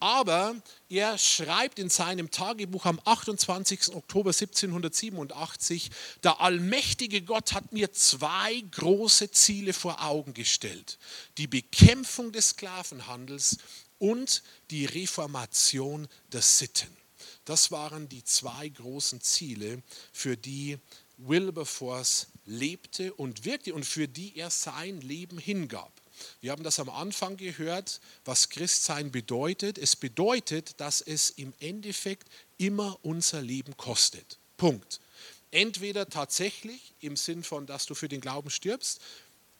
Aber er schreibt in seinem Tagebuch am 28. Oktober 1787, der allmächtige Gott hat mir zwei große Ziele vor Augen gestellt. Die Bekämpfung des Sklavenhandels und die Reformation der Sitten. Das waren die zwei großen Ziele, für die Wilberforce lebte und wirkte und für die er sein Leben hingab. Wir haben das am Anfang gehört, was Christsein bedeutet. Es bedeutet, dass es im Endeffekt immer unser Leben kostet. Punkt. Entweder tatsächlich im Sinn von, dass du für den Glauben stirbst,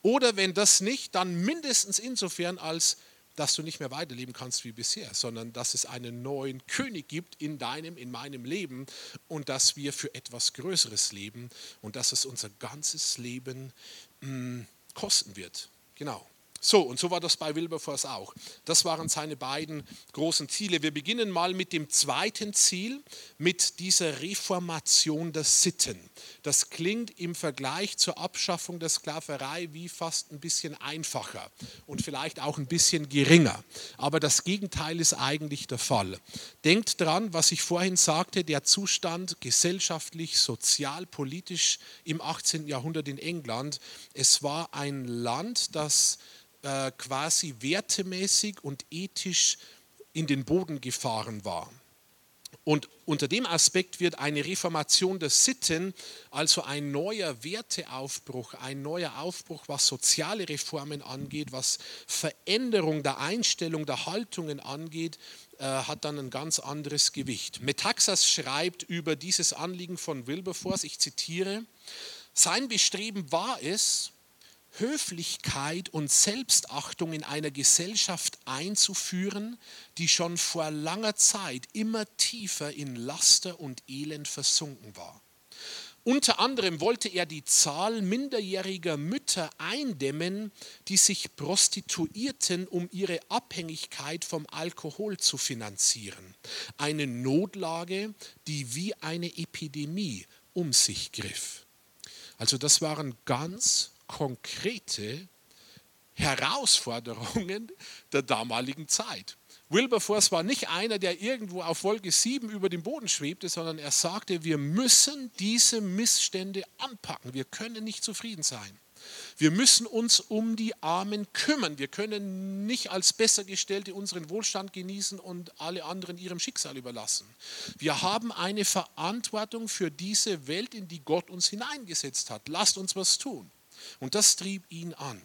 oder wenn das nicht, dann mindestens insofern, als dass du nicht mehr weiterleben kannst wie bisher, sondern dass es einen neuen König gibt in deinem, in meinem Leben und dass wir für etwas Größeres leben und dass es unser ganzes Leben mh, mm, kosten wird. Genau. So, und so war das bei Wilberforce auch. Das waren seine beiden großen Ziele. Wir beginnen mal mit dem zweiten Ziel, mit dieser Reformation der Sitten. Das klingt im Vergleich zur Abschaffung der Sklaverei wie fast ein bisschen einfacher und vielleicht auch ein bisschen geringer. Aber das Gegenteil ist eigentlich der Fall. Denkt dran, was ich vorhin sagte, der Zustand gesellschaftlich, sozial, politisch im 18. Jahrhundert in England. Es war ein Land, das äh, quasi wertemäßig und ethisch in den Boden gefahren war. Und unter dem Aspekt wird eine Reformation der Sitten, also ein neuer Werteaufbruch, ein neuer Aufbruch, was soziale Reformen angeht, was Veränderung der Einstellung, der Haltungen angeht, äh, hat dann ein ganz anderes Gewicht. Metaxas schreibt über dieses Anliegen von Wilberforce, ich zitiere, sein Bestreben war es, Höflichkeit und Selbstachtung in einer Gesellschaft einzuführen, die schon vor langer Zeit immer tiefer in Laster und Elend versunken war. Unter anderem wollte er die Zahl minderjähriger Mütter eindämmen, die sich prostituierten, um ihre Abhängigkeit vom Alkohol zu finanzieren. Eine Notlage, die wie eine Epidemie um sich griff. Also das waren ganz konkrete Herausforderungen der damaligen Zeit. Wilberforce war nicht einer, der irgendwo auf Wolke 7 über dem Boden schwebte, sondern er sagte, wir müssen diese Missstände anpacken. Wir können nicht zufrieden sein. Wir müssen uns um die Armen kümmern. Wir können nicht als Bessergestellte unseren Wohlstand genießen und alle anderen ihrem Schicksal überlassen. Wir haben eine Verantwortung für diese Welt, in die Gott uns hineingesetzt hat. Lasst uns was tun. Und das trieb ihn an.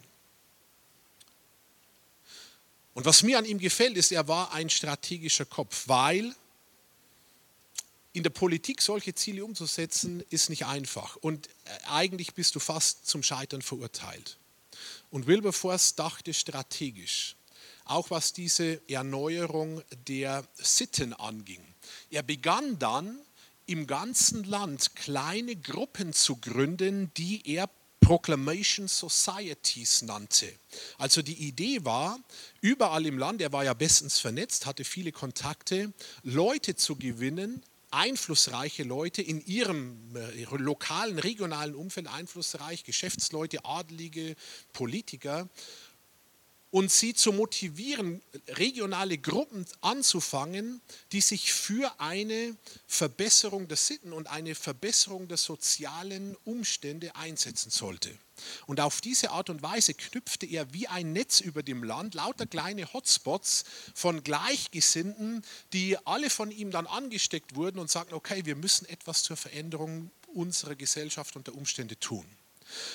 Und was mir an ihm gefällt, ist, er war ein strategischer Kopf, weil in der Politik solche Ziele umzusetzen, ist nicht einfach. Und äh, eigentlich bist du fast zum Scheitern verurteilt. Und Wilberforce dachte strategisch, auch was diese Erneuerung der Sitten anging. Er begann dann im ganzen Land kleine Gruppen zu gründen, die er Proclamation Societies nannte. Also die Idee war, überall im Land, er war ja bestens vernetzt, hatte viele Kontakte, Leute zu gewinnen, einflussreiche Leute in ihrem äh, lokalen, regionalen Umfeld, einflussreich, Geschäftsleute, Adelige, Politiker, und sie zu motivieren, regionale Gruppen anzufangen, die sich für eine Verbesserung der Sitten und eine Verbesserung der sozialen Umstände einsetzen sollte. Und auf diese Art und Weise knüpfte er wie ein Netz über dem Land lauter kleine Hotspots von Gleichgesinnten, die alle von ihm dann angesteckt wurden und sagten, okay, wir müssen etwas zur Veränderung unserer Gesellschaft und der Umstände tun.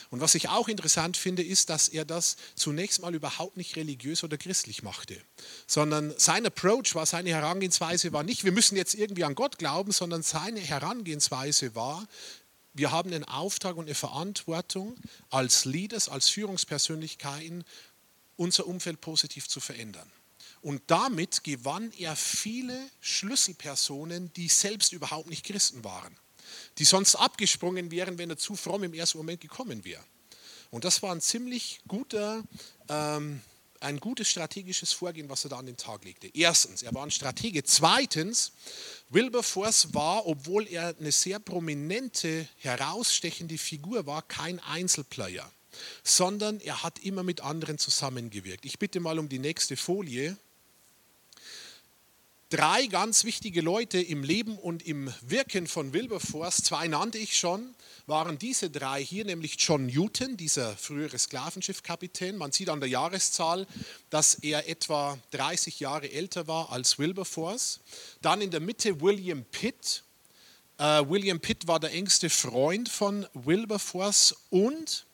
Und was ich auch interessant finde, ist, dass er das zunächst mal überhaupt nicht religiös oder christlich machte, sondern sein Approach war, seine Herangehensweise war nicht, wir müssen jetzt irgendwie an Gott glauben, sondern seine Herangehensweise war, wir haben einen Auftrag und eine Verantwortung als Leaders, als Führungspersönlichkeiten, unser Umfeld positiv zu verändern. Und damit gewann er viele Schlüsselpersonen, die selbst überhaupt nicht Christen waren die sonst abgesprungen wären, wenn er zu fromm im ersten Moment gekommen wäre. Und das war ein ziemlich guter, ähm, ein gutes strategisches Vorgehen, was er da an den Tag legte. Erstens, er war ein Stratege. Zweitens, Wilberforce war, obwohl er eine sehr prominente, herausstechende Figur war, kein Einzelplayer, sondern er hat immer mit anderen zusammengewirkt. Ich bitte mal um die nächste Folie drei ganz wichtige Leute im Leben und im Wirken von Wilberforce, zwei nannte ich schon, waren diese drei hier, nämlich John Newton, dieser frühere Sklavenschiffkapitän. Man sieht an der Jahreszahl, dass er etwa 30 Jahre älter war als Wilberforce. Dann in der Mitte William Pitt. Uh, William Pitt war der engste Freund von Wilberforce und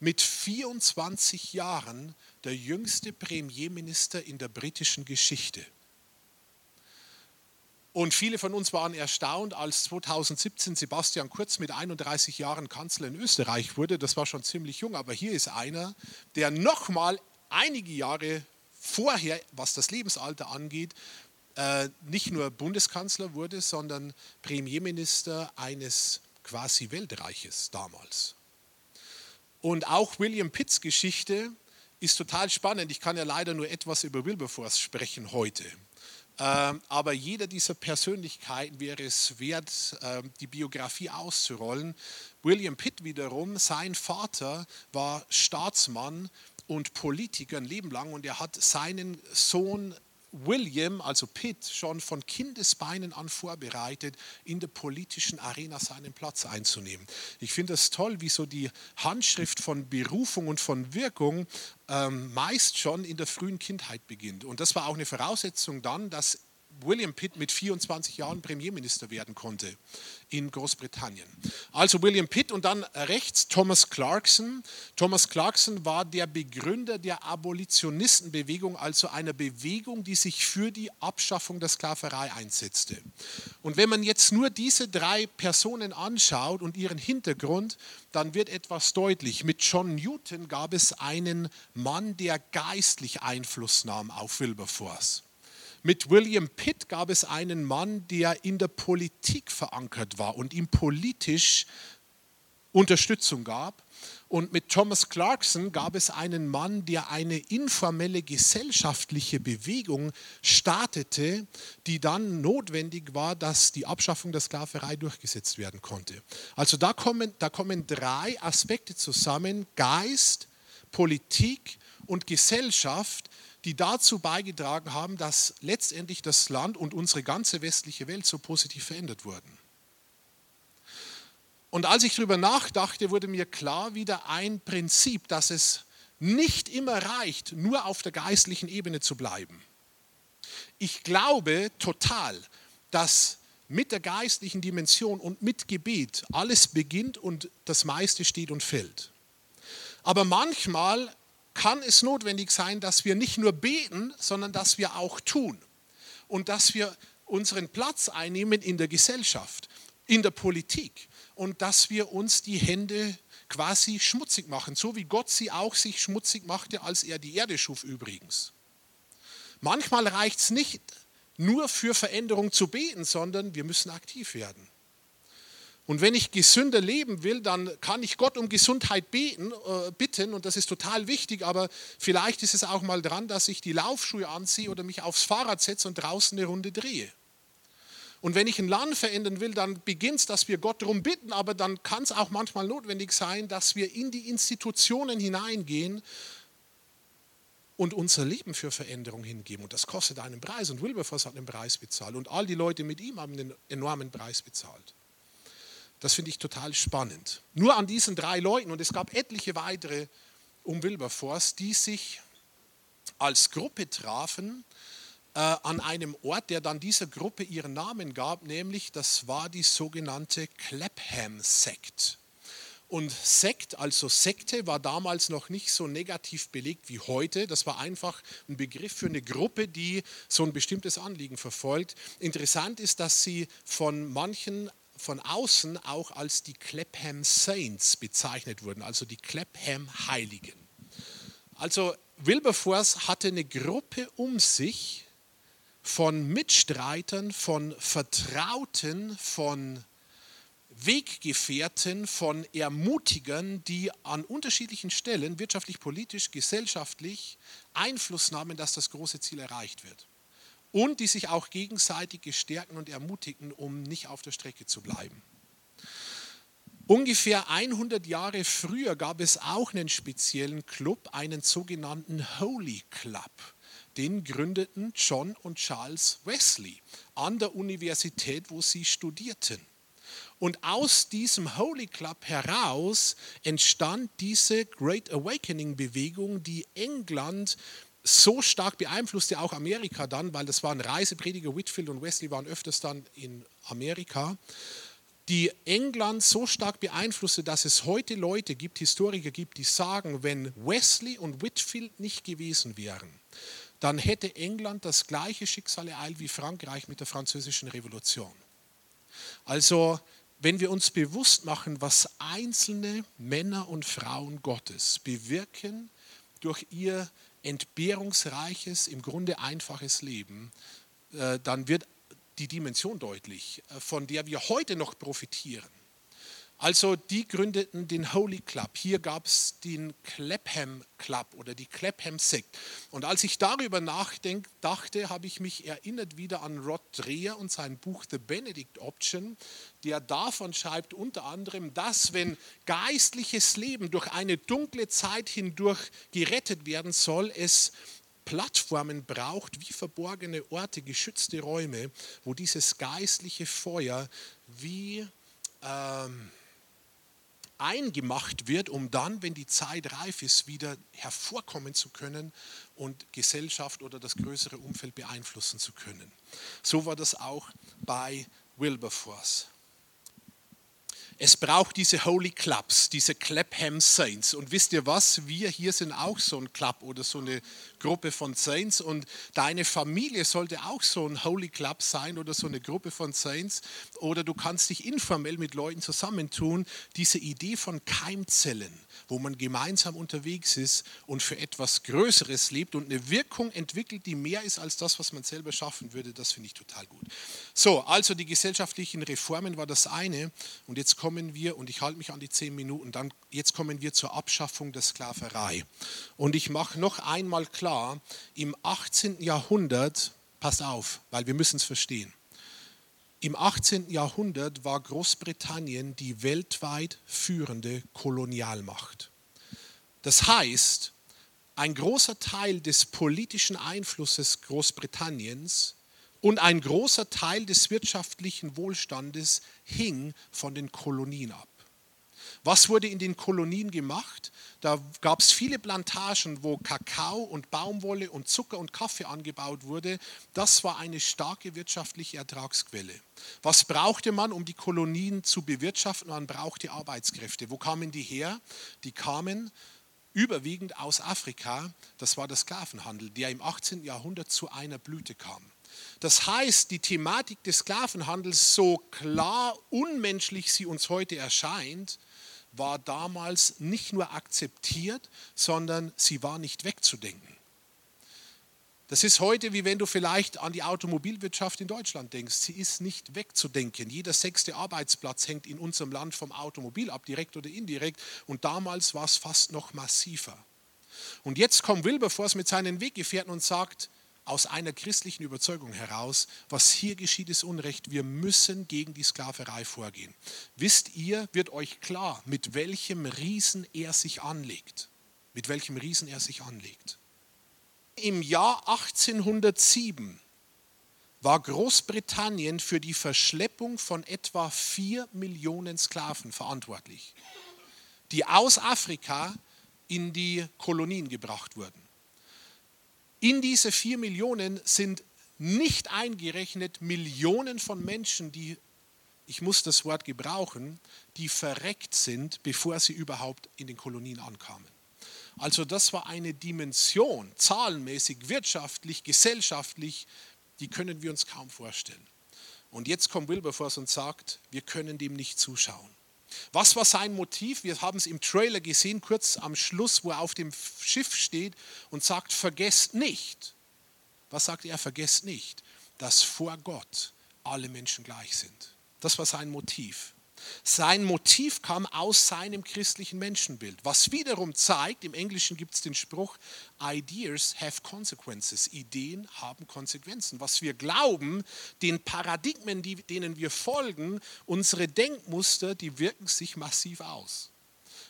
mit 24 Jahren der jüngste Premierminister in der britischen Geschichte. Und viele von uns waren erstaunt, als 2017 Sebastian Kurz mit 31 Jahren Kanzler in Österreich wurde. Das war schon ziemlich jung, aber hier ist einer, der nochmal einige Jahre vorher, was das Lebensalter angeht, äh, nicht nur Bundeskanzler wurde, sondern Premierminister eines quasi Weltreiches damals. Und auch William Pitts Geschichte ist total spannend. Ich kann ja leider nur etwas über Wilberforce sprechen heute. Ähm, aber jeder dieser Persönlichkeiten wäre es wert, ähm, die Biografie auszurollen. William Pitt wiederum, sein Vater war Staatsmann und Politiker ein Leben lang und er hat seinen Sohn William, also Pitt, schon von Kindesbeinen an vorbereitet, in der politischen Arena seinen Platz einzunehmen. Ich finde es toll, wie so die Handschrift von Berufung und von Wirkung ähm, meist schon in der frühen Kindheit beginnt. Und das war auch eine Voraussetzung dann, dass William Pitt mit 24 Jahren Premierminister werden konnte in Großbritannien. Also William Pitt und dann rechts Thomas Clarkson. Thomas Clarkson war der Begründer der Abolitionistenbewegung, also einer Bewegung, die sich für die Abschaffung der Sklaverei einsetzte. Und wenn man jetzt nur diese drei Personen anschaut und ihren Hintergrund, dann wird etwas deutlich. Mit John Newton gab es einen Mann, der geistlich Einfluss nahm auf Wilberforce. Mit William Pitt gab es einen Mann, der in der Politik verankert war und ihm politisch Unterstützung gab. Und mit Thomas Clarkson gab es einen Mann, der eine informelle gesellschaftliche Bewegung startete, die dann notwendig war, dass die Abschaffung der Sklaverei durchgesetzt werden konnte. Also da kommen, da kommen drei Aspekte zusammen, Geist, Politik und Gesellschaft, die dazu beigetragen haben, dass letztendlich das Land und unsere ganze westliche Welt so positiv verändert wurden. Und als ich darüber nachdachte, wurde mir klar wieder ein Prinzip, dass es nicht immer reicht, nur auf der geistlichen Ebene zu bleiben. Ich glaube total, dass mit der geistlichen Dimension und mit Gebet alles beginnt und das meiste steht und fällt. Aber manchmal kann es notwendig sein, dass wir nicht nur beten, sondern dass wir auch tun und dass wir unseren Platz einnehmen in der Gesellschaft, in der Politik und dass wir uns die Hände quasi schmutzig machen, so wie Gott sie auch sich schmutzig machte, als er die Erde schuf übrigens. Manchmal reicht es nicht nur für Veränderung zu beten, sondern wir müssen aktiv werden. Und wenn ich gesünder leben will, dann kann ich Gott um Gesundheit beten, äh, bitten und das ist total wichtig, aber vielleicht ist es auch mal dran, dass ich die Laufschuhe anziehe oder mich aufs Fahrrad setze und draußen eine Runde drehe. Und wenn ich ein Land verändern will, dann beginnt es, dass wir Gott darum bitten, aber dann kann es auch manchmal notwendig sein, dass wir in die Institutionen hineingehen und unser Leben für Veränderung hingeben. Und das kostet einen Preis. Und Wilberforce hat einen Preis bezahlt. Und all die Leute mit ihm haben einen enormen Preis bezahlt. Das finde ich total spannend. Nur an diesen drei Leuten, und es gab etliche weitere um Wilberforce, die sich als Gruppe trafen äh, an einem Ort, der dann dieser Gruppe ihren Namen gab, nämlich das war die sogenannte Clapham-Sekt. Und Sekt, also Sekte, war damals noch nicht so negativ belegt wie heute. Das war einfach ein Begriff für eine Gruppe, die so ein bestimmtes Anliegen verfolgt. Interessant ist, dass sie von manchen von außen auch als die Clapham Saints bezeichnet wurden, also die Clapham Heiligen. Also Wilberforce hatte eine Gruppe um sich von Mitstreitern, von Vertrauten, von Weggefährten, von Ermutigern, die an unterschiedlichen Stellen wirtschaftlich, politisch, gesellschaftlich Einfluss nahmen, dass das große Ziel erreicht wird. Und die sich auch gegenseitig gestärken und ermutigen, um nicht auf der Strecke zu bleiben. Ungefähr 100 Jahre früher gab es auch einen speziellen Club, einen sogenannten Holy Club. Den gründeten John und Charles Wesley an der Universität, wo sie studierten. Und aus diesem Holy Club heraus entstand diese Great Awakening Bewegung, die England so stark beeinflusste, auch Amerika dann, weil das waren Reiseprediger, Whitfield und Wesley waren öfters dann in Amerika, die England so stark beeinflusste, dass es heute Leute gibt, Historiker gibt, die sagen, wenn Wesley und Whitfield nicht gewesen wären, dann hätte England das gleiche Schicksal ereilt wie Frankreich mit der französischen Revolution. Also wenn wir uns bewusst machen, was einzelne Männer und Frauen Gottes bewirken durch ihr entbehrungsreiches, im Grunde einfaches Leben, äh, dann wird die Dimension deutlich, äh, von der wir heute noch profitieren. Also die gründeten den Holy Club. Hier gab es den Clapham Club oder die Clapham Sekt. Und als ich darüber nachdachte, habe ich mich erinnert wieder an Rod Dreher und sein Buch The Benedict Option, der davon schreibt unter anderem, dass wenn geistliches Leben durch eine dunkle Zeit hindurch gerettet werden soll, es Plattformen braucht, wie verborgene Orte, geschützte Räume, wo dieses geistliche Feuer wie... Ähm, eingemacht wird, um dann, wenn die Zeit reif ist, wieder hervorkommen zu können und Gesellschaft oder das größere Umfeld beeinflussen zu können. So war das auch bei Wilberforce. Es braucht diese Holy Clubs, diese Clapham Saints. Und wisst ihr was? Wir hier sind auch so ein Club oder so eine Gruppe von Saints. Und deine Familie sollte auch so ein Holy Club sein oder so eine Gruppe von Saints. Oder du kannst dich informell mit Leuten zusammentun. Diese Idee von Keimzellen, wo man gemeinsam unterwegs ist und für etwas Größeres lebt und eine Wirkung entwickelt, die mehr ist als das, was man selber schaffen würde, das finde ich total gut. So, also die gesellschaftlichen Reformen war das eine. Und jetzt kommen wir, und ich halte mich an die zehn Minuten, dann jetzt kommen wir zur Abschaffung der Sklaverei. Und ich mache noch einmal klar, im 18. Jahrhundert, passt auf, weil wir müssen es verstehen, im 18. Jahrhundert war Großbritannien die weltweit führende Kolonialmacht. Das heißt, ein großer Teil des politischen Einflusses Großbritanniens und ein großer Teil des wirtschaftlichen Wohlstandes hing von den Kolonien ab. Was wurde in den Kolonien gemacht? Da gab es viele Plantagen, wo Kakao und Baumwolle und Zucker und Kaffee angebaut wurde. Das war eine starke wirtschaftliche Ertragsquelle. Was brauchte man, um die Kolonien zu bewirtschaften? Man brauchte Arbeitskräfte. Wo kamen die her? Die kamen überwiegend aus Afrika. Das war der Sklavenhandel, der im 18. Jahrhundert zu einer Blüte kam. Das heißt, die Thematik des Sklavenhandels, so klar unmenschlich sie uns heute erscheint, war damals nicht nur akzeptiert, sondern sie war nicht wegzudenken. Das ist heute, wie wenn du vielleicht an die Automobilwirtschaft in Deutschland denkst. Sie ist nicht wegzudenken. Jeder sechste Arbeitsplatz hängt in unserem Land vom Automobil ab, direkt oder indirekt. Und damals war es fast noch massiver. Und jetzt kommt Wilberforce mit seinen Weggefährten und sagt, aus einer christlichen Überzeugung heraus, was hier geschieht, ist Unrecht. Wir müssen gegen die Sklaverei vorgehen. Wisst ihr, wird euch klar, mit welchem Riesen er sich anlegt. Mit welchem Riesen er sich anlegt. Im Jahr 1807 war Großbritannien für die Verschleppung von etwa 4 Millionen Sklaven verantwortlich, die aus Afrika in die Kolonien gebracht wurden. In diese 4 Millionen sind nicht eingerechnet Millionen von Menschen, die, ich muss das Wort gebrauchen, die verreckt sind, bevor sie überhaupt in den Kolonien ankamen. Also das war eine Dimension, zahlenmäßig, wirtschaftlich, gesellschaftlich, die können wir uns kaum vorstellen. Und jetzt kommt Wilberforce und sagt, wir können dem nicht zuschauen. Was war sein Motiv? Wir haben es im Trailer gesehen, kurz am Schluss, wo er auf dem Schiff steht und sagt, vergesst nicht. Was sagt er? Vergesst nicht, dass vor Gott alle Menschen gleich sind. Das war sein Motiv. Sein Motiv kam aus seinem christlichen Menschenbild, was wiederum zeigt, im Englischen gibt es den Spruch, Ideas have consequences, Ideen haben Konsequenzen. Was wir glauben, den Paradigmen, die, denen wir folgen, unsere Denkmuster, die wirken sich massiv aus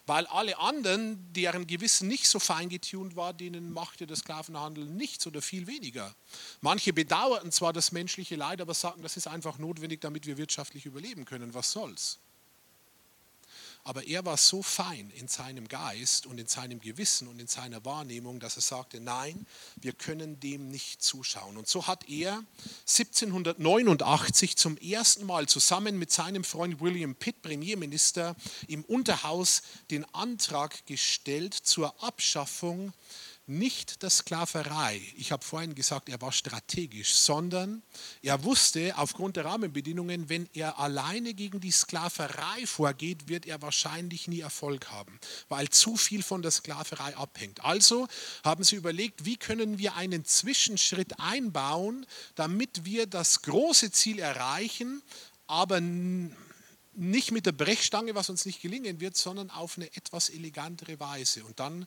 weil alle anderen, deren Gewissen nicht so fein getunt war, denen machte der Sklavenhandel nichts oder viel weniger. Manche bedauerten zwar das menschliche Leid, aber sagten, das ist einfach notwendig, damit wir wirtschaftlich überleben können. Was soll's? Aber er war so fein in seinem Geist und in seinem Gewissen und in seiner Wahrnehmung, dass er sagte, nein, wir können dem nicht zuschauen. Und so hat er 1789 zum ersten Mal zusammen mit seinem Freund William Pitt, Premierminister, im Unterhaus den Antrag gestellt zur Abschaffung nicht der Sklaverei. Ich habe vorhin gesagt, er war strategisch, sondern er wusste aufgrund der Rahmenbedingungen, wenn er alleine gegen die Sklaverei vorgeht, wird er wahrscheinlich nie Erfolg haben, weil zu viel von der Sklaverei abhängt. Also haben sie überlegt, wie können wir einen Zwischenschritt einbauen, damit wir das große Ziel erreichen, aber nicht mit der Brechstange, was uns nicht gelingen wird, sondern auf eine etwas elegantere Weise. Und dann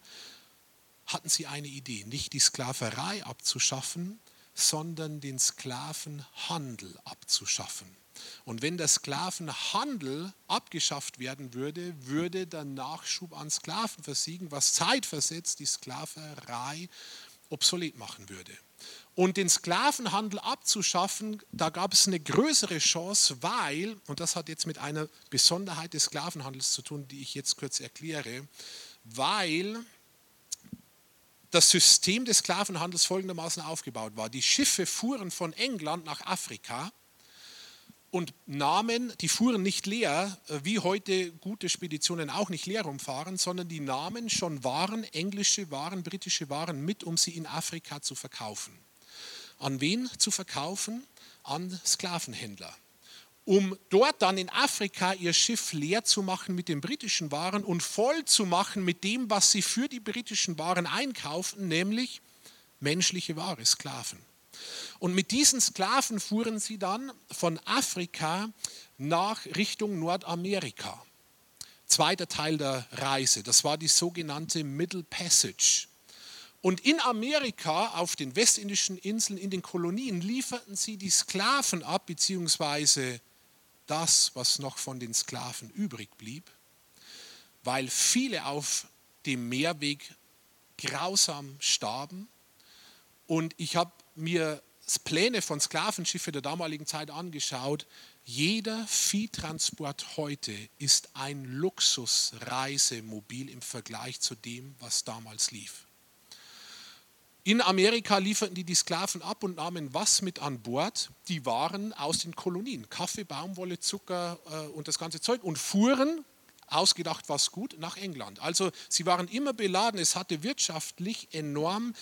hatten sie eine Idee, nicht die Sklaverei abzuschaffen, sondern den Sklavenhandel abzuschaffen. Und wenn der Sklavenhandel abgeschafft werden würde, würde der Nachschub an Sklaven versiegen, was zeitversetzt die Sklaverei obsolet machen würde. Und den Sklavenhandel abzuschaffen, da gab es eine größere Chance, weil, und das hat jetzt mit einer Besonderheit des Sklavenhandels zu tun, die ich jetzt kurz erkläre, weil das System des Sklavenhandels folgendermaßen aufgebaut war. Die Schiffe fuhren von England nach Afrika und nahmen, die fuhren nicht leer, äh, wie heute gute Speditionen auch nicht leer rumfahren, sondern die nahmen schon Waren, englische Waren, britische Waren mit, um sie in Afrika zu verkaufen. An wen zu verkaufen? An Sklavenhändler um dort dann in Afrika ihr Schiff leer zu machen mit den britischen Waren und voll zu machen mit dem, was sie für die britischen Waren einkaufen, nämlich menschliche Ware, Sklaven. Und mit diesen Sklaven fuhren sie dann von Afrika nach Richtung Nordamerika. Zweiter Teil der Reise, das war die sogenannte Middle Passage. Und in Amerika, auf den westindischen Inseln, in den Kolonien, lieferten sie die Sklaven ab, beziehungsweise das, was noch von den Sklaven übrig blieb, weil viele auf dem Meerweg grausam starben. Und ich habe mir Pläne von Sklavenschiffen der damaligen Zeit angeschaut. Jeder Viehtransport heute ist ein Luxusreisemobil im Vergleich zu dem, was damals lief. In Amerika lieferten die die Sklaven ab und nahmen was mit an Bord? Die Waren aus den Kolonien, Kaffee, Baumwolle, Zucker äh, und das ganze Zeug und fuhren, ausgedacht was gut, nach England. Also sie waren immer beladen, es hatte wirtschaftlich enorm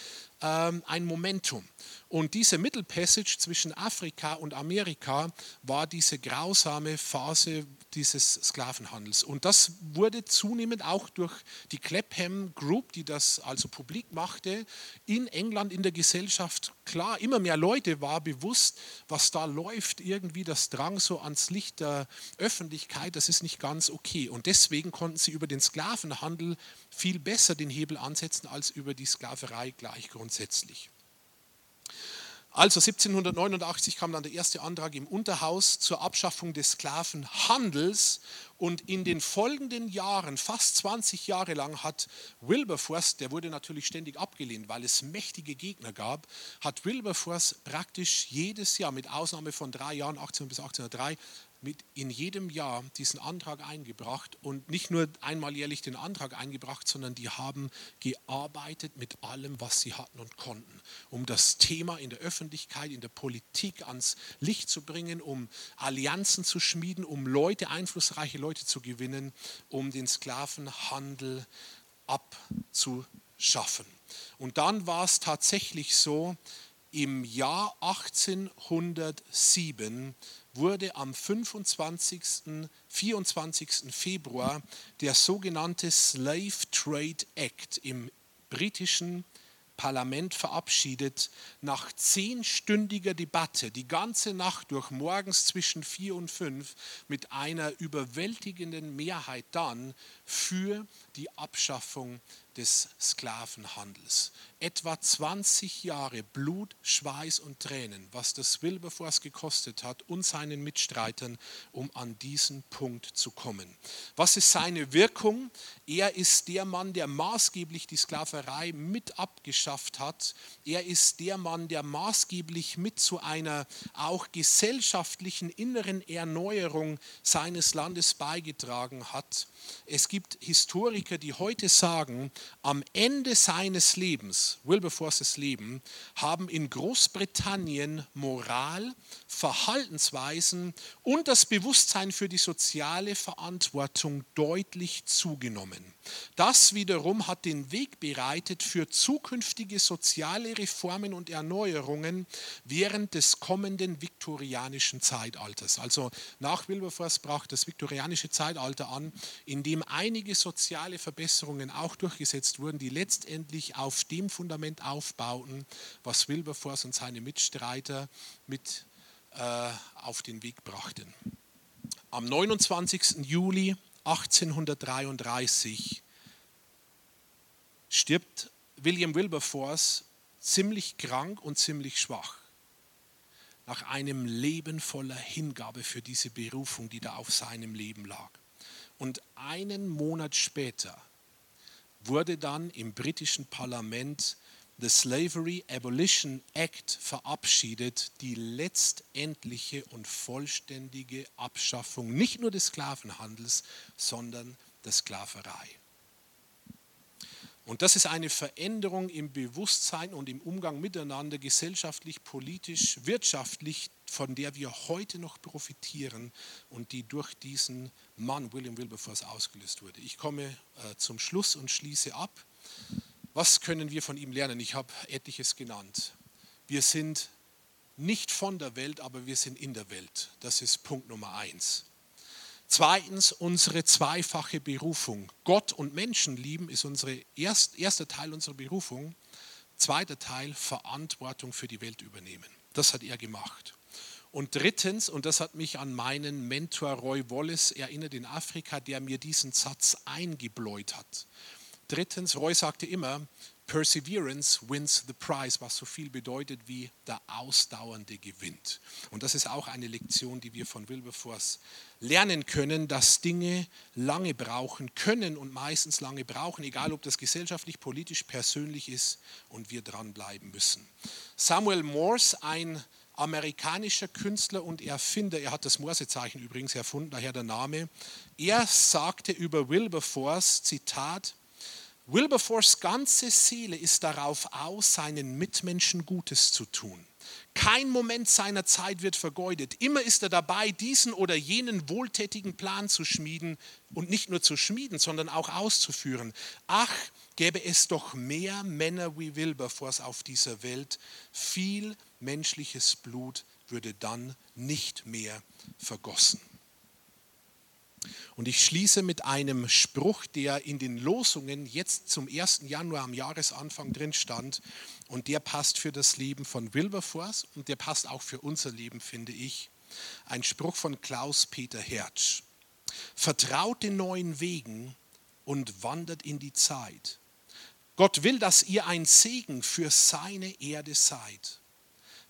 ähm, ein Momentum. Und diese Mittelpassage zwischen Afrika und Amerika war diese grausame Phase dieses Sklavenhandels. Und das wurde zunehmend auch durch die Clapham Group, die das also publik machte, in England in der Gesellschaft klar. Immer mehr Leute war bewusst, was da läuft, irgendwie das Drang so ans Licht der Öffentlichkeit, das ist nicht ganz okay. Und deswegen konnten sie über den Sklavenhandel viel besser den Hebel ansetzen als über die Sklaverei gleich grundsätzlich. Also 1789 kam dann der erste Antrag im Unterhaus zur Abschaffung des Sklavenhandels. Und in den folgenden Jahren, fast 20 Jahre lang, hat Wilberforce, der wurde natürlich ständig abgelehnt, weil es mächtige Gegner gab, hat Wilberforce praktisch jedes Jahr, mit Ausnahme von drei Jahren, 18 bis 1803, mit in jedem Jahr diesen Antrag eingebracht und nicht nur einmal jährlich den Antrag eingebracht, sondern die haben gearbeitet mit allem, was sie hatten und konnten, um das Thema in der Öffentlichkeit, in der Politik ans Licht zu bringen, um Allianzen zu schmieden, um Leute, einflussreiche Leute zu gewinnen, um den Sklavenhandel abzuschaffen. Und dann war es tatsächlich so, im Jahr 1807 wurde am 25. 24. Februar der sogenannte Slave Trade Act im britischen Parlament verabschiedet, nach zehnstündiger Debatte, die ganze Nacht durch, morgens zwischen vier und fünf, mit einer überwältigenden Mehrheit dann für die Abschaffung des Sklavenhandels. Etwa 20 Jahre Blut, Schweiß und Tränen, was das Wilberforce gekostet hat und seinen Mitstreitern, um an diesen Punkt zu kommen. Was ist seine Wirkung? Er ist der Mann, der maßgeblich die Sklaverei mit abgeschafft hat. Er ist der Mann, der maßgeblich mit zu einer auch gesellschaftlichen inneren Erneuerung seines Landes beigetragen hat. Es gibt Historiker, die heute sagen, am Ende seines Lebens, Wilberforces Leben, haben in Großbritannien Moral, Verhaltensweisen und das Bewusstsein für die soziale Verantwortung deutlich zugenommen. Das wiederum hat den Weg bereitet für zukünftige soziale Reformen und Erneuerungen während des kommenden viktorianischen Zeitalters. Also nach Wilberforce brach das viktorianische Zeitalter an, in dem einige soziale Verbesserungen auch durchgesetzt wurden, die letztendlich auf dem Fundament aufbauten, was Wilberforce und seine Mitstreiter mit äh, auf den Weg brachten. Am 29. Juli 1833 stirbt William Wilberforce ziemlich krank und ziemlich schwach. Nach einem Leben voller Hingabe für diese Berufung, die da auf seinem Leben lag. Und einen Monat später wurde dann im britischen Parlament the Slavery Abolition Act verabschiedet, die letztendliche und vollständige Abschaffung nicht nur des Sklavenhandels, sondern der Sklaverei. Und das ist eine Veränderung im Bewusstsein und im Umgang miteinander, gesellschaftlich, politisch, wirtschaftlich, von der wir heute noch profitieren und die durch diesen Mann, William Wilberforce, ausgelöst wurde. Ich komme äh, zum Schluss und schließe ab. Was können wir von ihm lernen? Ich habe etliches genannt. Wir sind nicht von der Welt, aber wir sind in der Welt. Das ist Punkt Nummer eins. Zweitens unsere zweifache Berufung. Gott und Menschen lieben ist unsere erst, erster Teil unserer Berufung. Zweiter Teil Verantwortung für die Welt übernehmen. Das hat er gemacht. Und drittens, und das hat mich an meinen Mentor Roy Wallace erinnert in Afrika, der mir diesen Satz eingebläut hat. Drittens, Roy sagte immer, Perseverance wins the prize, was so viel bedeutet wie der Ausdauernde gewinnt. Und das ist auch eine Lektion, die wir von Wilberforce lernen können, dass Dinge lange brauchen können und meistens lange brauchen, egal ob das gesellschaftlich, politisch, persönlich ist und wir dranbleiben müssen. Samuel Morse, ein amerikanischer Künstler und Erfinder, er hat das Morsezeichen übrigens erfunden, daher der Name, er sagte über Wilberforce, Zitat, Wilberforce ganze Seele ist darauf aus, seinen Mitmenschen Gutes zu tun. Kein Moment seiner Zeit wird vergeudet. Immer ist er dabei, diesen oder jenen wohltätigen Plan zu schmieden und nicht nur zu schmieden, sondern auch auszuführen. Ach, gäbe es doch mehr Männer wie Wilberforce auf dieser Welt. Viel menschliches Blut würde dann nicht mehr vergossen. Und ich schließe mit einem Spruch, der in den Losungen jetzt zum 1. Januar am Jahresanfang drin stand. Und der passt für das Leben von Wilberforce und der passt auch für unser Leben, finde ich. Ein Spruch von Klaus-Peter Hertsch. Vertraut den neuen Wegen und wandert in die Zeit. Gott will, dass ihr ein Segen für seine Erde seid.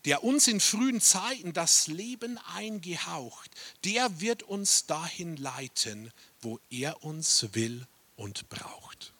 Der uns in frühen Zeiten das Leben eingehaucht, der wird uns dahin leiten, wo er uns will und braucht.